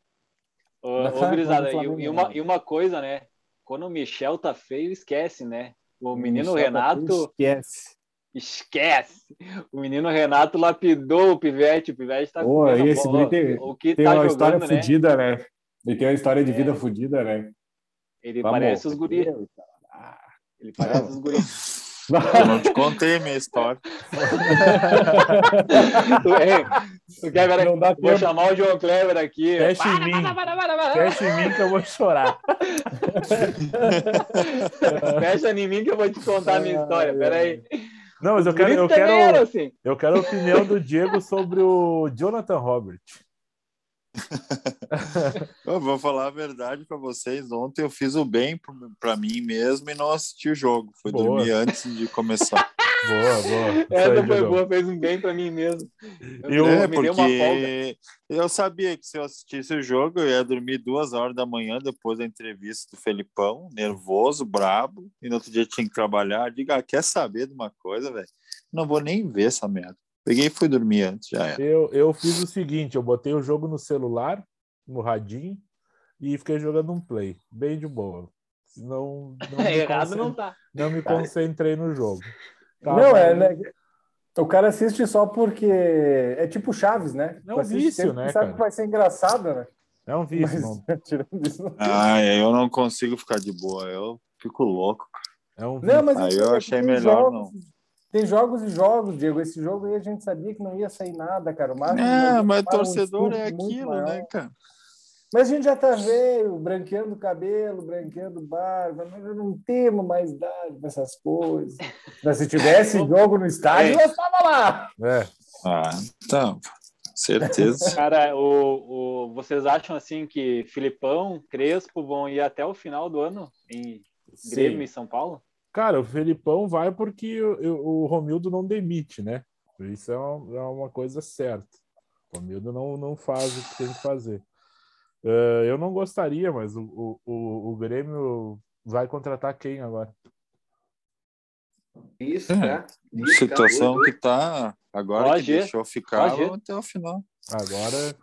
Speaker 6: Ô,
Speaker 4: Já
Speaker 6: ô, gurizada, e, e uma,
Speaker 4: ganhou.
Speaker 6: e uma coisa, né? Quando o Michel tá feio, esquece, né? O menino
Speaker 4: Michel
Speaker 6: Renato
Speaker 4: Esquece.
Speaker 6: esquece. O menino Renato lapidou o Pivete. O Pivete tá
Speaker 4: Pô, esse
Speaker 6: bola.
Speaker 4: tem-
Speaker 6: o que
Speaker 4: Tem
Speaker 6: tá
Speaker 4: uma história
Speaker 6: jogando, né?
Speaker 4: fodida, né? Ele tem uma história de
Speaker 6: É.
Speaker 4: vida fodida, né?
Speaker 6: Ele
Speaker 4: Vamos.
Speaker 6: parece os guris. Ele parece os guris.
Speaker 5: Eu não te contei minha história.
Speaker 6: É, ver?
Speaker 4: Não dá
Speaker 6: Vou
Speaker 4: tempo.
Speaker 6: chamar o João Kleber aqui.
Speaker 3: Fecha em mim.
Speaker 6: Para, para.
Speaker 3: Fecha em mim que eu vou chorar.
Speaker 6: Fecha em mim que eu vou te contar a minha história. Pera aí.
Speaker 3: Não, mas eu quero, eu quero,
Speaker 6: assim.
Speaker 3: eu quero a opinião do Diego sobre o Jonathan Robert.
Speaker 5: Eu vou falar a verdade para vocês. Ontem eu fiz o bem para mim mesmo e não assisti o jogo. Fui
Speaker 3: Boa.
Speaker 5: dormir antes de começar.
Speaker 3: Boa, boa.
Speaker 6: Essa foi boa, fez um bem pra mim mesmo.
Speaker 3: Eu-
Speaker 5: é,
Speaker 6: me deu uma folga.
Speaker 5: porque eu sabia que se eu assistisse o jogo, eu ia dormir duas horas da manhã depois da entrevista do Felipão, nervoso, brabo, e no outro dia tinha que trabalhar. Diga, ah, quer saber de uma coisa, velho? Não vou nem ver essa merda. Peguei e fui dormir antes, já era.
Speaker 3: Eu, eu fiz o seguinte: eu botei o jogo no celular, no radinho, e fiquei jogando um play, bem de boa. Não, não, me,
Speaker 6: Errado não tá.
Speaker 3: não me concentrei no jogo. Tava-
Speaker 4: Não, é, né? O cara assiste só porque é tipo Chaves, né?
Speaker 3: É um
Speaker 4: assiste
Speaker 3: vício, né,
Speaker 4: Sabe
Speaker 3: cara?
Speaker 4: que vai ser engraçado, né?
Speaker 3: É um vício,
Speaker 4: Mas,
Speaker 3: não.
Speaker 4: tirando isso, não.
Speaker 5: Ah, eu não consigo ficar de boa, eu fico louco.
Speaker 3: É um vício.
Speaker 4: Não, mas
Speaker 5: Aí
Speaker 4: é
Speaker 5: eu
Speaker 4: que
Speaker 5: achei melhor
Speaker 4: jogos- Tem jogos e jogos, Diego. Esse jogo aí a gente sabia que não ia sair nada, cara. O máximo
Speaker 5: É, mas
Speaker 4: tomar um
Speaker 5: torcedor é aquilo, né, cara?
Speaker 4: Mas a gente já tá velho, branqueando o cabelo, branqueando barba. Nós já não temos mais idade para essas coisas. Mas se tivesse jogo no estádio,
Speaker 6: É.
Speaker 4: nós tava lá.
Speaker 3: É,
Speaker 5: Ah, então, certeza.
Speaker 6: Cara, o, o, vocês acham assim que Filipão, Crespo vão ir até o final do ano em Grêmio e São Paulo?
Speaker 3: Cara, o Felipão vai porque o, Romildo não demite, né? Isso é uma, é uma coisa certa. O Romildo não, não faz o que tem que fazer. Eh, eu não gostaria, mas o, o, o, o Grêmio vai contratar quem agora?
Speaker 7: Isso,
Speaker 5: É.
Speaker 7: tá? Isso,
Speaker 5: Situação
Speaker 7: acabou,
Speaker 5: que tá agora que deixou ficar até o final.
Speaker 3: Agora.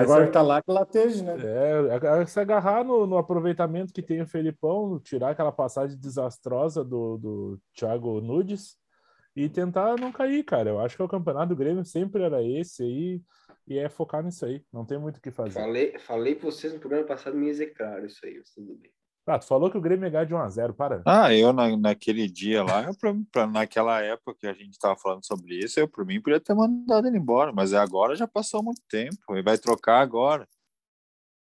Speaker 4: Agora
Speaker 3: essa-
Speaker 4: que tá lá, que lateje, né?
Speaker 3: É, é se agarrar no, no aproveitamento que tem o Felipão, tirar aquela passagem desastrosa do, do Thiago Nudes e tentar não cair, cara. Eu acho que o campeonato do Grêmio sempre era esse aí e é focar nisso aí. Não tem muito o que fazer.
Speaker 7: Falei, falei pra vocês no programa passado, me execraram isso aí, mas tudo bem.
Speaker 3: Ah, tu falou que o Grêmio ia ganhar de 1x0, para.
Speaker 5: Ah, eu na, naquele dia lá, eu, pra, pra- naquela época que a gente estava falando sobre isso, eu por mim podia ter mandado ele embora, mas agora já passou muito tempo, ele vai trocar agora,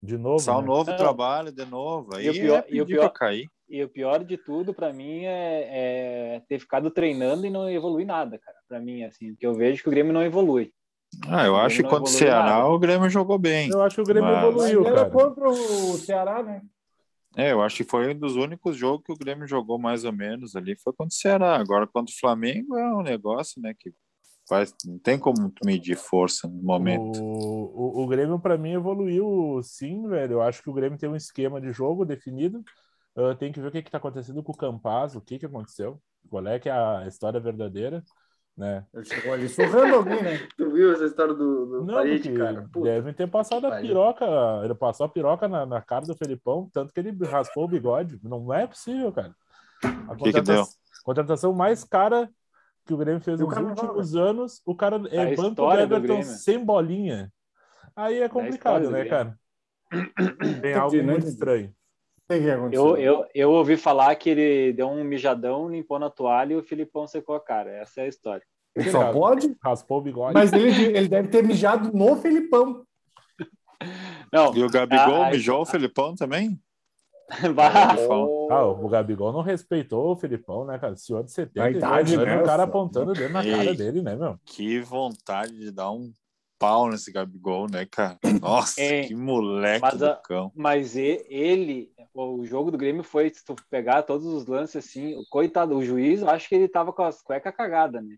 Speaker 3: De novo.
Speaker 5: começar um
Speaker 3: né?
Speaker 5: novo
Speaker 6: Não.
Speaker 5: trabalho de novo, aí
Speaker 6: E o pior-
Speaker 5: é
Speaker 6: e o pior-
Speaker 5: cair.
Speaker 6: E o pior de tudo, para mim, é, é, ter ficado treinando e não evoluir nada, cara. Para mim, assim, porque eu vejo que o Grêmio não evolui.
Speaker 5: Ah, eu acho que contra o Ceará nada. o Grêmio jogou bem.
Speaker 3: Eu acho que o Grêmio mas... evoluiu,
Speaker 4: mas
Speaker 3: era
Speaker 4: contra o Ceará, né?
Speaker 5: É, eu acho que foi um dos únicos jogos que o Grêmio jogou mais ou menos ali, foi contra o Ceará. Agora, contra o Flamengo, é um negócio, né, que faz, não tem como medir força no momento.
Speaker 3: O, o, o Grêmio, para mim, evoluiu sim, velho. Eu acho que o Grêmio tem um esquema de jogo definido. Uh, tem que ver o que está acontecendo com o Campaz, o que, que aconteceu, qual é que é a história verdadeira né?
Speaker 4: Ele chegou ali surrando alguém, né?
Speaker 7: Tu viu essa história do, do
Speaker 3: não, parede, cara? Puta. Devem ter passado a piroca, ele passou a piroca na, na, cara do Felipão, tanto que ele raspou o bigode. Não é possível, cara. A
Speaker 5: que contratação,
Speaker 3: que contratação mais cara que o Grêmio fez nos últimos anos, o cara é banco do Everton sem bolinha. Aí é complicado, né, cara? Tem algo muito estranho.
Speaker 6: Eu, eu, eu ouvi falar que ele deu um mijadão, limpou na toalha e o Filipão secou a cara. Essa é a história.
Speaker 4: Ele só pode?
Speaker 3: Raspou o bigode.
Speaker 4: Mas ele, ele deve ter mijado no Felipão.
Speaker 5: Não, e o Gabigol mijou o Felipão também?
Speaker 3: Oh. Ah, o Gabigol não respeitou o Filipão, né, cara? Senhor de 70 idade, né? o cara apontando dentro na cara dele, né, meu?
Speaker 5: Que vontade de dar um pau nesse Gabigol, né, cara? Nossa, é, que moleque
Speaker 6: mas,
Speaker 5: do cão.
Speaker 6: Mas ele, o jogo do Grêmio foi, se tu pegar todos os lances assim, o coitado, o juiz, eu acho que ele tava com as cuecas cagadas, né?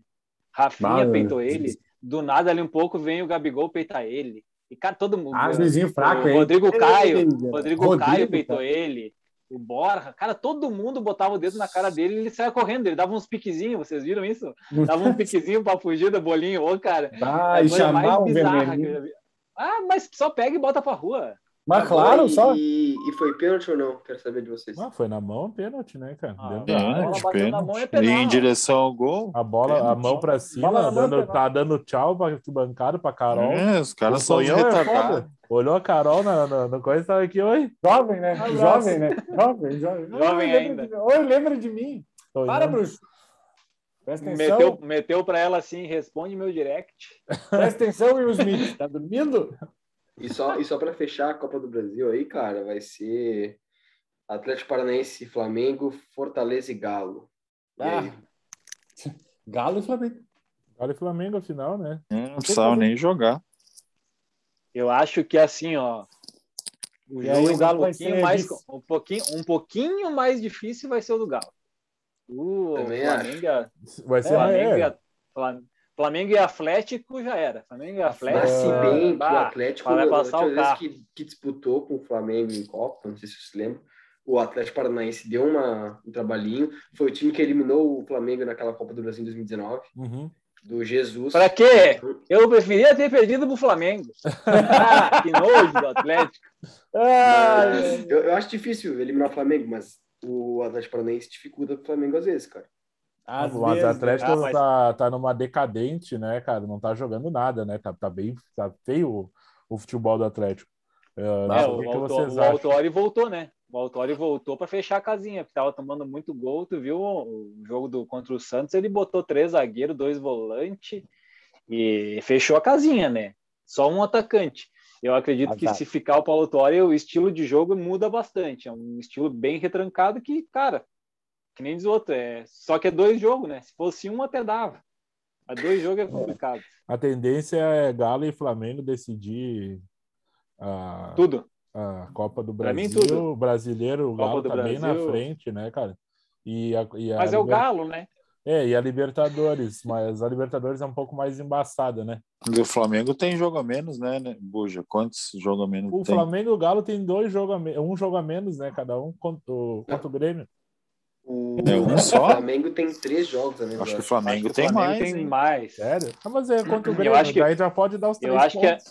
Speaker 6: Rafinha peitou ele, do nada ali um pouco vem o Gabigol peitar ele. E, cara, todo mundo.
Speaker 4: Ah, vizinho fraco,
Speaker 6: o Rodrigo Caio, Rodrigo, Rodrigo Caio peitou ele o Borja, cara, todo mundo botava o dedo na cara dele e ele saia correndo, ele dava uns piquezinhos, vocês viram isso? Dava um piquezinho pra fugir do bolinho, ô, cara.
Speaker 4: Ah, e chamar o vermelho.
Speaker 6: Ah, mas só pega e bota pra rua.
Speaker 4: Mas claro,
Speaker 7: e,
Speaker 4: só.
Speaker 7: E, e, foi pênalti ou não? Quero saber de vocês.
Speaker 3: Ah, foi na mão, pênalti, né, cara?
Speaker 5: Ah, pênalti, pênalti. É penal. E em direção ao gol.
Speaker 3: A bola, pênalti. a mão pra cima, dando, tá dando tchau pra bancada pra Carol.
Speaker 5: É, os caras são retardados. É
Speaker 3: Olhou a Carol na, na, na coisa e tava aqui, oi.
Speaker 4: Jovem, né? Jovem, né? Jovem, jovem.
Speaker 6: Jovem ainda.
Speaker 4: De... Oi, lembra de mim. Tô Para, indo. bruxo.
Speaker 6: Presta atenção. Meteu, meteu pra ela assim, responde meu direct.
Speaker 4: Presta atenção, Will Smith. Tá dormindo?
Speaker 7: E só, e só para fechar a Copa do Brasil aí, cara, vai ser Atlético Paranaense, Flamengo, Fortaleza e Galo. E ah.
Speaker 4: Galo e Flamengo.
Speaker 3: Galo e Flamengo, afinal, né?
Speaker 5: Não precisava nem jogar.
Speaker 6: Eu acho que assim, ó. O jogo aí, o Galo um pouquinho mais, um pouquinho, um pouquinho mais difícil vai ser o do Galo. O Também Flamengo, acho.
Speaker 3: vai ser
Speaker 6: Flamengo, Flamengo, Flamengo e Atlético já era. Flamengo e Atlético. Mas
Speaker 7: se bem que o Atlético, vai passar o carro. Que, que disputou com o Flamengo em Copa, não sei se você se lembra, o Atlético Paranaense deu uma, um trabalhinho. Foi o time que eliminou o Flamengo naquela Copa do Brasil em 2019.
Speaker 3: Uhum.
Speaker 7: Do Jesus.
Speaker 6: Para quê? Eu preferia ter perdido pro Flamengo. ah, que nojo do Atlético.
Speaker 7: Ah, eu, eu acho difícil eliminar o Flamengo, mas o Atlético Paranaense dificulta o Flamengo às vezes, cara.
Speaker 3: Às o vezes, Atlético ah, mas... tá, tá numa decadente, né, cara? Não tá jogando nada, né? Tá, tá bem tá feio o, o futebol do Atlético.
Speaker 6: Uh, é, o, o, o Autori voltou, né? O Autori voltou para fechar a casinha, porque tava tomando muito gol. Tu viu o, o jogo do contra o Santos? Ele botou três zagueiros, dois volantes e fechou a casinha, né? Só um atacante. Eu acredito que se ficar o Paulo Torre, o estilo de jogo muda bastante. É um estilo bem retrancado que, cara, que nem diz outro. É... Só que é dois jogos, né? Se fosse um, até dava. Mas dois jogos é complicado.
Speaker 3: A tendência é Galo e Flamengo decidir a,
Speaker 6: tudo.
Speaker 3: A Copa do Brasil. Mim, tudo. O brasileiro, o Galo tá Brasil. bem na frente, né, cara? E a, e
Speaker 6: a Mas é o Galo, né?
Speaker 3: É, e a Libertadores, mas a Libertadores é um pouco mais embaçada, né?
Speaker 5: E o Flamengo tem jogo a menos, né, né? Buja? Quantos jogos a menos
Speaker 3: o
Speaker 5: tem?
Speaker 3: O Flamengo e o Galo tem dois jogos a menos, um jogo a menos, né? Cada um contra o, contra o Grêmio.
Speaker 7: O, é um só? o Flamengo tem três jogos, né?
Speaker 5: Acho que o Flamengo, tem, o Flamengo mais,
Speaker 6: tem mais.
Speaker 3: Sério? Ah, mas é contra o Grêmio, eu acho que, já pode dar os três
Speaker 6: eu acho
Speaker 3: pontos.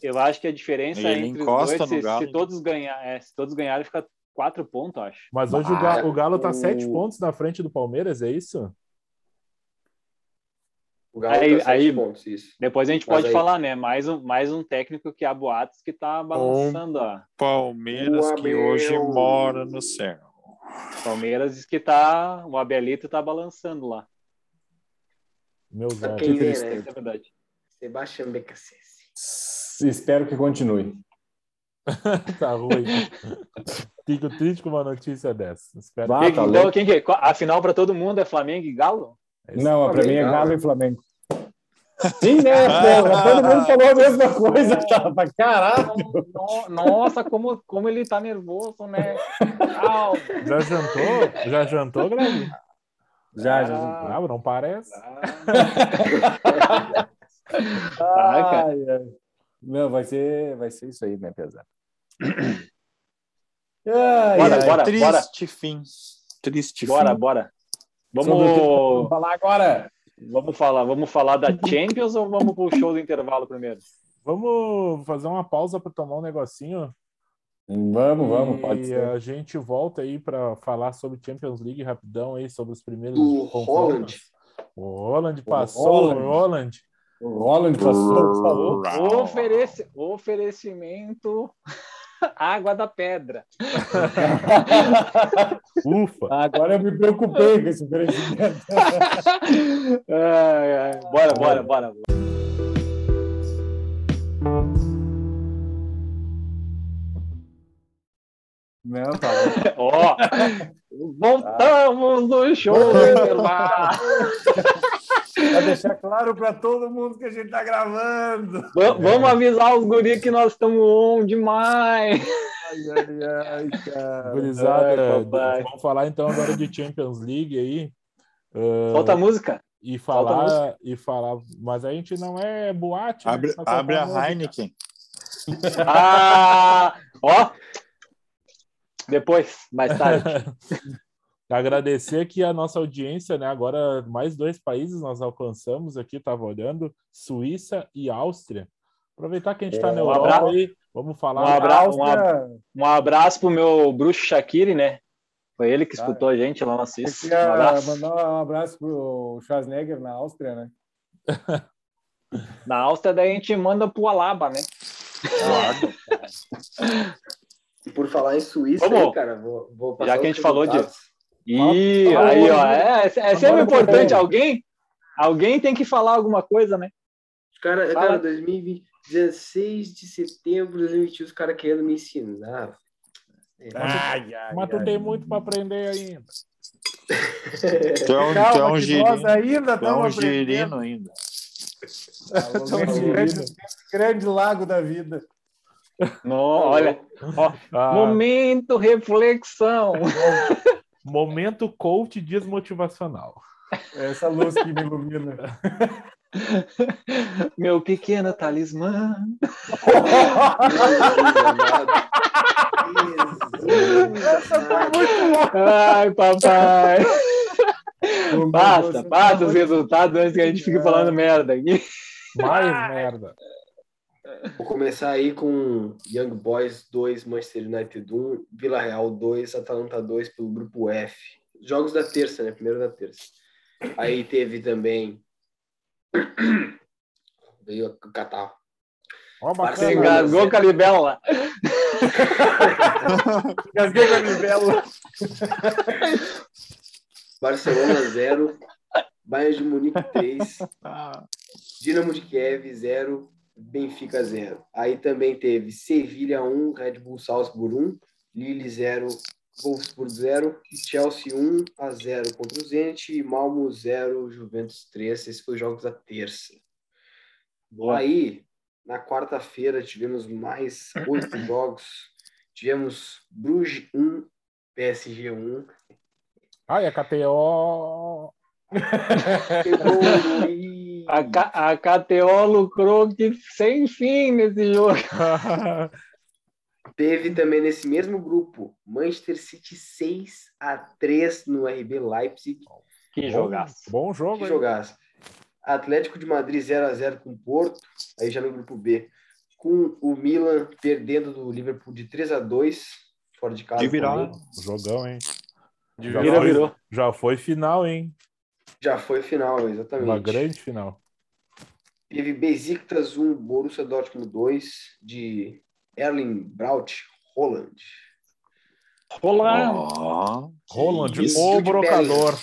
Speaker 6: Que é, eu acho que a diferença Ele entre os dois, se, se, todos ganhar, é, se todos ganharem, fica quatro pontos, acho.
Speaker 3: Mas hoje ah, o, Galo, o Galo tá o... sete pontos na frente do Palmeiras, é isso?
Speaker 6: O Galo aí, tá aí pontos, isso. Depois a gente Mas pode aí... falar, né? Mais um, mais um técnico que há boatos que tá balançando. Um
Speaker 5: Palmeiras que hoje mora no céu.
Speaker 6: Palmeiras diz que tá. O Abelito tá balançando lá.
Speaker 3: Meu Deus.
Speaker 7: Quem vê, né? É verdade. Sebastião BKC.
Speaker 4: Espero que continue.
Speaker 3: tá ruim. Fico triste com uma notícia dessa. Espero
Speaker 4: Bah,
Speaker 6: Quem-
Speaker 4: tá
Speaker 6: então,
Speaker 4: louco.
Speaker 6: quem que, a final para todo mundo é Flamengo e Galo?
Speaker 3: que-
Speaker 4: Não, pra mim é. Galo e Flamengo. Sim, né? porra? Todo mundo falou a mesma coisa? Pra caralho.
Speaker 6: No- Nossa, como, como ele tá nervoso, né?
Speaker 3: Já jantou? Já jantou, Greg?
Speaker 4: Já, já.
Speaker 6: Ah.
Speaker 3: Bravo, não parece.
Speaker 4: Ai, ai. Não, vai ser, vai ser isso aí, né, pesado? Ai,
Speaker 6: Bora,
Speaker 4: ai.
Speaker 6: bora.
Speaker 5: Triste fim. Triste
Speaker 6: Bora,
Speaker 5: fim.
Speaker 6: bora.
Speaker 4: Vamos
Speaker 6: Vamos,
Speaker 4: falar agora.
Speaker 6: Vamos falar, vamos falar da Champions ou vamos pro show do intervalo primeiro?
Speaker 3: Vamos fazer uma pausa para tomar um negocinho.
Speaker 4: Vamos, vamos,
Speaker 3: e
Speaker 4: pode ser.
Speaker 3: a gente volta aí para falar sobre Champions League rapidão aí, sobre os primeiros confrontos.
Speaker 7: Holland.
Speaker 3: O Holland passou,
Speaker 4: Holland.
Speaker 3: o Holland.
Speaker 4: O Roland passou, falou.
Speaker 6: Oferece, oferecimento água da pedra.
Speaker 3: Ufa!
Speaker 4: Agora eu me preocupei com esse oferecimento.
Speaker 6: Ai, ai. Bora, bora, bora.
Speaker 4: Não, tá.
Speaker 6: Ó, voltamos do show do intervalo.
Speaker 4: Pra deixar claro para todo mundo que a gente tá gravando.
Speaker 6: Va- Vamos avisar os guris que nós estamos on demais.
Speaker 4: Ai, ai, ai, cara.
Speaker 3: Gurizada,
Speaker 6: Ai, papai.
Speaker 3: vamos falar então agora de Champions League aí. Ah,
Speaker 6: Solta a música.
Speaker 3: e
Speaker 6: falta a
Speaker 3: falar e falar, mas a gente não é boate. né?
Speaker 5: Abre,
Speaker 3: tocar
Speaker 5: abre a
Speaker 3: música.
Speaker 5: Heineken.
Speaker 6: Ah, ó. Depois, mais tarde.
Speaker 3: Agradecer aqui a nossa audiência, né? Agora mais dois países nós alcançamos aqui, estava olhando, Suíça e Áustria. Aproveitar que a gente está
Speaker 4: É,
Speaker 3: na
Speaker 6: um
Speaker 3: Europa
Speaker 6: abra-
Speaker 3: aí, vamos falar.
Speaker 6: Um abra-
Speaker 4: Áustria,
Speaker 6: Um abraço pro meu bruxo Shaqiri, né? Foi ele que
Speaker 4: Tá.
Speaker 6: escutou a gente lá no Assis.
Speaker 4: eu
Speaker 6: Um abraço.
Speaker 4: mandar um abraço pro Schwarzenegger na Áustria, né?
Speaker 6: Na Áustria, daí a gente manda pro Alaba, né?
Speaker 7: E por falar em Suíça, aí, cara, vou, vou passar
Speaker 6: Já que a gente falou
Speaker 7: resultados.
Speaker 6: E
Speaker 4: Fala-
Speaker 6: aí, ó, é, é sempre importante. Alguém, alguém tem que falar alguma coisa, né?
Speaker 7: Os Cara,
Speaker 6: Fala.
Speaker 7: cara, 2020, 16 de setembro de 2021, os caras querendo me ensinar. É.
Speaker 4: Ai, ai,
Speaker 3: Mas tu
Speaker 4: ai.
Speaker 3: tem muito para aprender ainda.
Speaker 5: Tu é um, tu é
Speaker 4: Calma,
Speaker 5: um girino.
Speaker 4: nós ainda
Speaker 5: Tu é
Speaker 4: estamos
Speaker 5: um
Speaker 4: aprendendo.
Speaker 5: girino ainda.
Speaker 4: Estamos grande, nesse grande lago da vida.
Speaker 6: No, olha, ó,
Speaker 3: Ah,
Speaker 6: momento reflexão.
Speaker 3: Momento coach desmotivacional.
Speaker 4: Essa luz que me ilumina.
Speaker 6: Meu pequeno talismã. Ai, papai. Basta, basta os resultados antes que a gente fique falando merda aqui.
Speaker 3: Mais merda.
Speaker 7: Vou começar aí com Young Boys 2, Manchester United 1, Vila Real 2, Atalanta 2 pelo grupo F. Jogos da terça, né? Primeiro da terça. Aí teve também. Veio o catarro.
Speaker 3: Ó,
Speaker 6: Você engasgou com a libela.
Speaker 4: Gasguei com a libélula.
Speaker 7: Barcelona 0, Bayern de Munique 3, Dinamo de Kiev 0, Benfica 0. Aí também teve Sevilha 1, Red Bull Salzburg 1, Lille 0, Wolfsburg 0, Chelsea 1 a 0 contra o Zenit e Malmo 0, Juventus 3. Esses foram os jogos da terça. Aí, na quarta-feira, tivemos mais oito jogos. Tivemos Bruges 1, PSG 1.
Speaker 3: Ai, a KTO.
Speaker 7: Pegou o.
Speaker 6: A, K- a KTO lucrou que sem fim nesse jogo.
Speaker 7: Teve também nesse mesmo grupo Manchester City 6 a 3 no RB Leipzig.
Speaker 6: Que jogaço.
Speaker 3: Bom jogo,
Speaker 7: Que
Speaker 3: hein?
Speaker 7: jogaço. Atlético de Madrid 0 a 0 com o Porto, aí já no grupo B. Com o Milan perdendo do Liverpool de 3 a 2 fora de casa.
Speaker 5: De
Speaker 7: também.
Speaker 3: Jogão, hein?
Speaker 4: De
Speaker 3: Já
Speaker 6: Virou,
Speaker 3: foi,
Speaker 6: virou.
Speaker 3: já foi final, hein?
Speaker 7: Já foi final, exatamente.
Speaker 3: Uma grande final.
Speaker 7: Teve Besiktas 1, Borussia Dortmund 2 de Erling Braut Holland.
Speaker 6: Rolando.
Speaker 5: Ó,
Speaker 3: Roland, o brocador.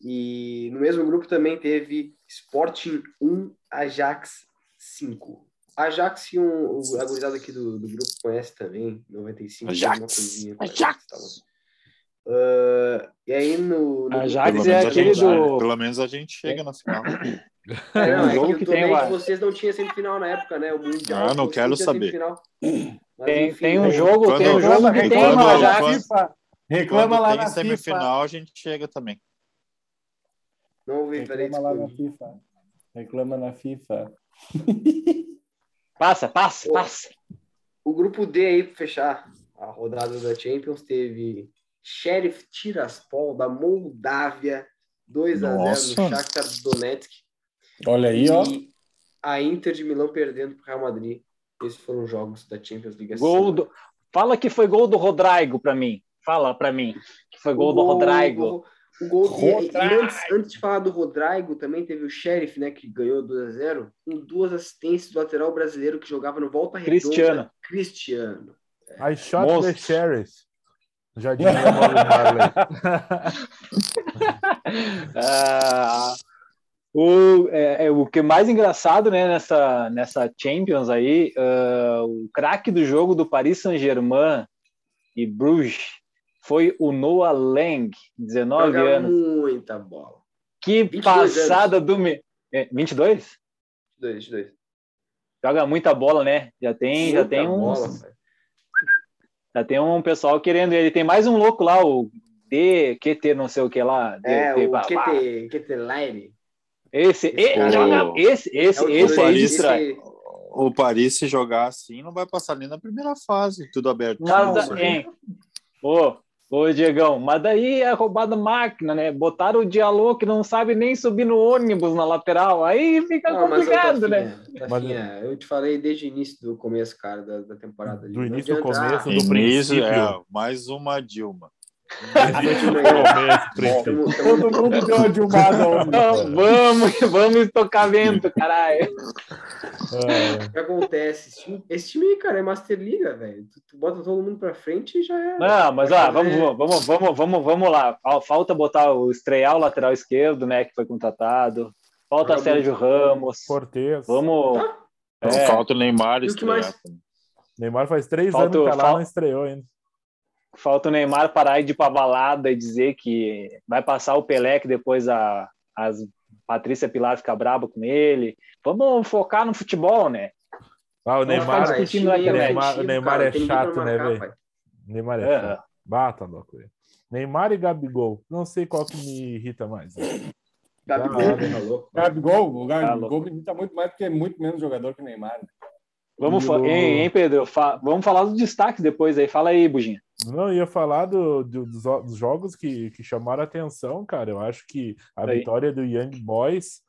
Speaker 7: E no mesmo grupo também teve Sporting 1, Ajax 5. Ajax e um, o- a gurizada aqui do, do grupo conhece também, 95.
Speaker 5: Ajax.
Speaker 6: Ajax.
Speaker 7: Ah, e aí no. no
Speaker 6: Ajax
Speaker 5: Pelo
Speaker 6: é
Speaker 5: menos, a
Speaker 6: aquele
Speaker 5: gente,
Speaker 6: do-
Speaker 5: pelo menos a gente chega na final.
Speaker 7: É, não,
Speaker 6: um
Speaker 7: é
Speaker 6: jogo
Speaker 7: que,
Speaker 6: que
Speaker 7: o
Speaker 6: tem uma-
Speaker 7: de vocês não tinha semifinal na época, né? O Mundial.
Speaker 5: Ah, não quero saber.
Speaker 7: Mas,
Speaker 6: Tem,
Speaker 7: enfim,
Speaker 6: tem um
Speaker 7: né?
Speaker 6: jogo,
Speaker 5: Quando-
Speaker 6: tem um jogo que tem
Speaker 4: lá na FIFA. Reclama lá
Speaker 5: tem
Speaker 4: na FIFA.
Speaker 5: semifinal, a gente chega também.
Speaker 7: Não ouvi
Speaker 4: Reclama lá na FIFA. Reclama na FIFA.
Speaker 6: Passa, passa, passa.
Speaker 7: O grupo D aí, para fechar a rodada da Champions, teve Sheriff Tiraspol, da Moldávia, 2 a 0
Speaker 5: Nossa.
Speaker 7: no Shakhtar Donetsk.
Speaker 4: Olha aí, ó.
Speaker 7: E a Inter de Milão perdendo para o Real Madrid. Esses foram os jogos da Champions League.
Speaker 6: Gol do... Fala que foi gol do Rodrigo pra mim. Fala pra mim que foi gol, do Rodrigo.
Speaker 7: O gol
Speaker 4: Rodrigo.
Speaker 7: antes, antes de falar do Rodrigo, também teve o Sheriff, né, que ganhou 2 a 0 com duas assistências do lateral brasileiro que jogava no Volta Redonda.
Speaker 6: Cristiano.
Speaker 7: Cristiano.
Speaker 3: I shot
Speaker 6: Monstro.
Speaker 3: the sheriff. O Bob Marley.
Speaker 6: Ah, o, é, é, o que é mais engraçado né, nessa, nessa Champions aí, ah, o craque do jogo do Paris Saint-Germain e Bruges foi o Noah Lang, 19
Speaker 7: Joga
Speaker 6: anos.
Speaker 7: muita bola.
Speaker 6: Que
Speaker 7: 22
Speaker 6: passada do. Me... É, 22?
Speaker 7: 2, 2.
Speaker 6: Joga muita bola, né? Já tem, já tem um.
Speaker 7: bola.
Speaker 6: Já tem um pessoal querendo ele. Tem mais um louco lá, o D, QT, não sei o que lá.
Speaker 7: É,
Speaker 6: DT,
Speaker 7: o. QT, QT Line.
Speaker 6: Esse,
Speaker 7: Esse
Speaker 6: e- joga-
Speaker 5: aí.
Speaker 6: esse, esse,
Speaker 7: É o
Speaker 6: esse aí
Speaker 5: Paris,
Speaker 6: distrai.
Speaker 7: esse-
Speaker 5: O Paris, se jogar assim, não vai passar nem na primeira fase, tudo aberto.
Speaker 6: Mas,
Speaker 7: Não,
Speaker 6: da- hein? Ô, ô, Diegão, mas daí é roubada máquina, né? Botaram o Diallo que não sabe nem subir no ônibus na lateral. Aí fica
Speaker 7: Não, mas, ô,
Speaker 6: complicado, né?
Speaker 7: Tafinha, eu te falei desde o início do começo, cara, da, da temporada. ali.
Speaker 3: Do início
Speaker 7: adianta,
Speaker 3: começo,
Speaker 7: ah,
Speaker 3: do
Speaker 5: Início,
Speaker 3: princípio.
Speaker 5: é, mais uma Dilma.
Speaker 4: Todo mundo deu uma dilmada
Speaker 6: vamos, vamos estocar vento, caralho.
Speaker 3: É,
Speaker 7: O que acontece? Esse time, esse time aí, cara, é Master Liga, velho. Tu, tu bota todo mundo pra frente e já é.
Speaker 6: Não, mas ó,
Speaker 7: Vai
Speaker 6: vamos, vamos, vamos, vamos, vamos lá. Fal- Falta botar o estrear o lateral esquerdo, né? Que foi contratado. Falta Sérgio. Ramos.
Speaker 3: Cortez.
Speaker 6: Vamos.
Speaker 7: Tá.
Speaker 6: É,
Speaker 5: Falta o Neymar
Speaker 7: o que
Speaker 5: estrear.
Speaker 7: mais?
Speaker 3: Neymar faz três
Speaker 6: Falta-
Speaker 3: anos que tá lá,
Speaker 6: fal-
Speaker 3: não estreou ainda.
Speaker 6: Falta o Neymar parar de ir pra balada e dizer que vai passar o Pelé, que depois a as Patrícia Pilar fica braba com ele. Vamos focar no futebol, né?
Speaker 3: Ah, o
Speaker 6: Vamos
Speaker 3: Neymar,
Speaker 7: time é
Speaker 6: internet.
Speaker 3: Neymar- Neymar
Speaker 7: cara,
Speaker 3: é chato, né,
Speaker 7: marcar,
Speaker 3: velho?
Speaker 7: pai.
Speaker 3: Neymar é
Speaker 6: É.
Speaker 3: chato. Bata louco. Neymar e Gabigol. Não sei qual que me irrita mais. né?
Speaker 7: Gabigol,
Speaker 3: Ah,
Speaker 7: tá louco.
Speaker 4: Gabigol, o
Speaker 6: Tá
Speaker 4: Gabigol me imita muito mais porque é muito menos jogador que o Neymar. né?
Speaker 6: Vamos, hein, hein, Pedro? Fa- Vamos falar dos destaques depois aí. Fala aí, Buginha.
Speaker 3: Não, eu ia falar do, do- dos, dos jogos que, que chamaram a atenção, cara. Eu acho que a
Speaker 6: Aí.
Speaker 3: vitória do Young Boys,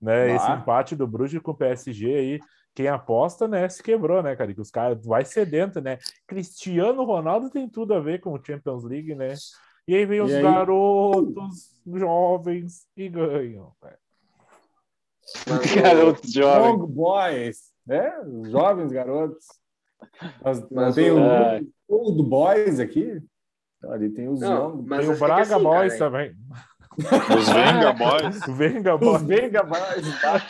Speaker 3: né?
Speaker 4: Ah.
Speaker 3: Esse empate do Bruges com o PSG aí, quem aposta, né, se quebrou, né, cara? Que os caras vai sedento, né? Cristiano Ronaldo tem tudo a ver com o Champions League, né? E aí vem
Speaker 4: E
Speaker 3: os
Speaker 4: aí?
Speaker 3: garotos jovens e ganham. cara.
Speaker 6: Garotos jovens.
Speaker 4: Young Boys, né? Os jovens garotos. Nós,
Speaker 7: Mas
Speaker 4: tem
Speaker 7: o-
Speaker 4: o
Speaker 6: É.
Speaker 4: Old Boys aqui. Ali tem os
Speaker 7: Não,
Speaker 3: Tem o
Speaker 7: é que
Speaker 3: Braga
Speaker 7: assim,
Speaker 3: Boys
Speaker 7: cara,
Speaker 3: também.
Speaker 5: Os Venga Boys.
Speaker 3: Venga
Speaker 4: Os
Speaker 3: Boys.
Speaker 4: Venga Boys. tá?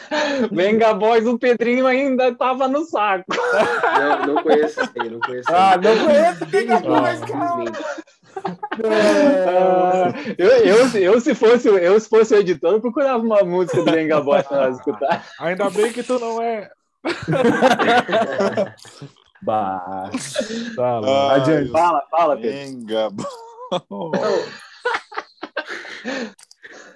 Speaker 6: Venga Boys, o Pedrinho ainda tava no saco.
Speaker 7: Não, não conheço esse aí, não conheço
Speaker 4: Ah, não conheço Venga. Boys, cara.
Speaker 6: Eu, eu, eu, se fosse, eu, se fosse o editor, eu procurava uma música do Venga Boys pra nós escutar.
Speaker 3: Ainda bem que tu não é.
Speaker 4: Bah.
Speaker 3: Lá.
Speaker 4: Adiante.
Speaker 6: Fala, fala, Pedro.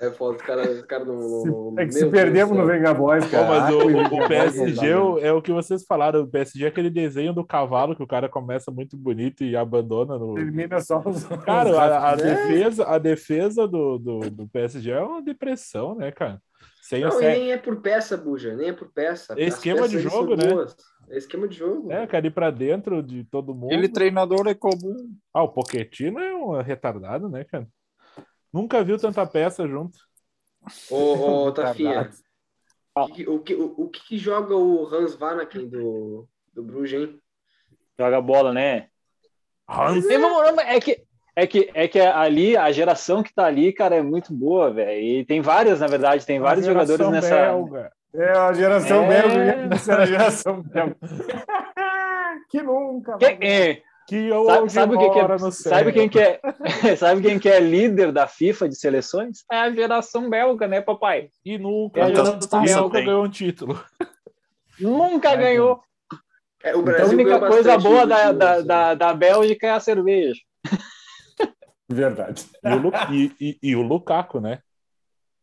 Speaker 7: É foda, os caras cara não.
Speaker 4: É que se perdemos
Speaker 7: Deus
Speaker 4: no. Venga Boys, cara.
Speaker 3: mas o,
Speaker 4: Ah,
Speaker 3: o PSG
Speaker 4: dá,
Speaker 3: é o-
Speaker 4: né?
Speaker 3: é o que vocês falaram. O PSG é aquele desenho do cavalo que o cara começa muito bonito e abandona no.
Speaker 4: Termina só os.
Speaker 3: Cara, a, a
Speaker 4: né?
Speaker 3: defesa, a defesa do, do, do PSG é uma depressão, né, cara? Sem o
Speaker 7: Não, e
Speaker 3: Sérgio.
Speaker 7: nem é por peça, Buja, nem é por peça.
Speaker 3: É esquema de jogo, né?
Speaker 7: boas. É esquema de jogo.
Speaker 3: É, cara, ir pra dentro de todo mundo.
Speaker 5: Aquele treinador é comum.
Speaker 3: Ah, o Pochettino é um retardado, né, cara? Nunca viu tanta peça junto.
Speaker 7: Ô, ô Tafinha,
Speaker 4: Retardado.
Speaker 7: o que, o, o que que joga o Hans Vanaken do, do Bruges, hein?
Speaker 6: Joga bola, né?
Speaker 3: Hans,
Speaker 6: vamos- É que, é, que, é que ali, a geração que tá ali, cara, é muito boa, velho. E tem várias, na verdade, tem vários
Speaker 3: a geração
Speaker 6: jogadores nessa.
Speaker 3: belga.
Speaker 4: É a geração
Speaker 6: É.
Speaker 4: belga, essa era a geração belga. que nunca.
Speaker 6: Quem, é,
Speaker 3: Que
Speaker 6: sabe,
Speaker 3: hoje
Speaker 6: sabe o que que é,
Speaker 3: no céu.
Speaker 6: sabe quem que é, sabe quem que é líder da FIFA de seleções? É a geração belga, né, papai?
Speaker 3: E nunca,
Speaker 6: É, Jonathan
Speaker 3: nunca
Speaker 5: Belga.
Speaker 3: ganhou um título.
Speaker 6: Nunca
Speaker 3: É,
Speaker 6: ganhou.
Speaker 7: É, o
Speaker 6: Então, a
Speaker 7: Brasil
Speaker 6: única coisa boa da, da,
Speaker 7: ano,
Speaker 6: da, da Bélgica é a cerveja.
Speaker 4: Verdade.
Speaker 3: E o, Lu- e- e- e o Lukaku, né?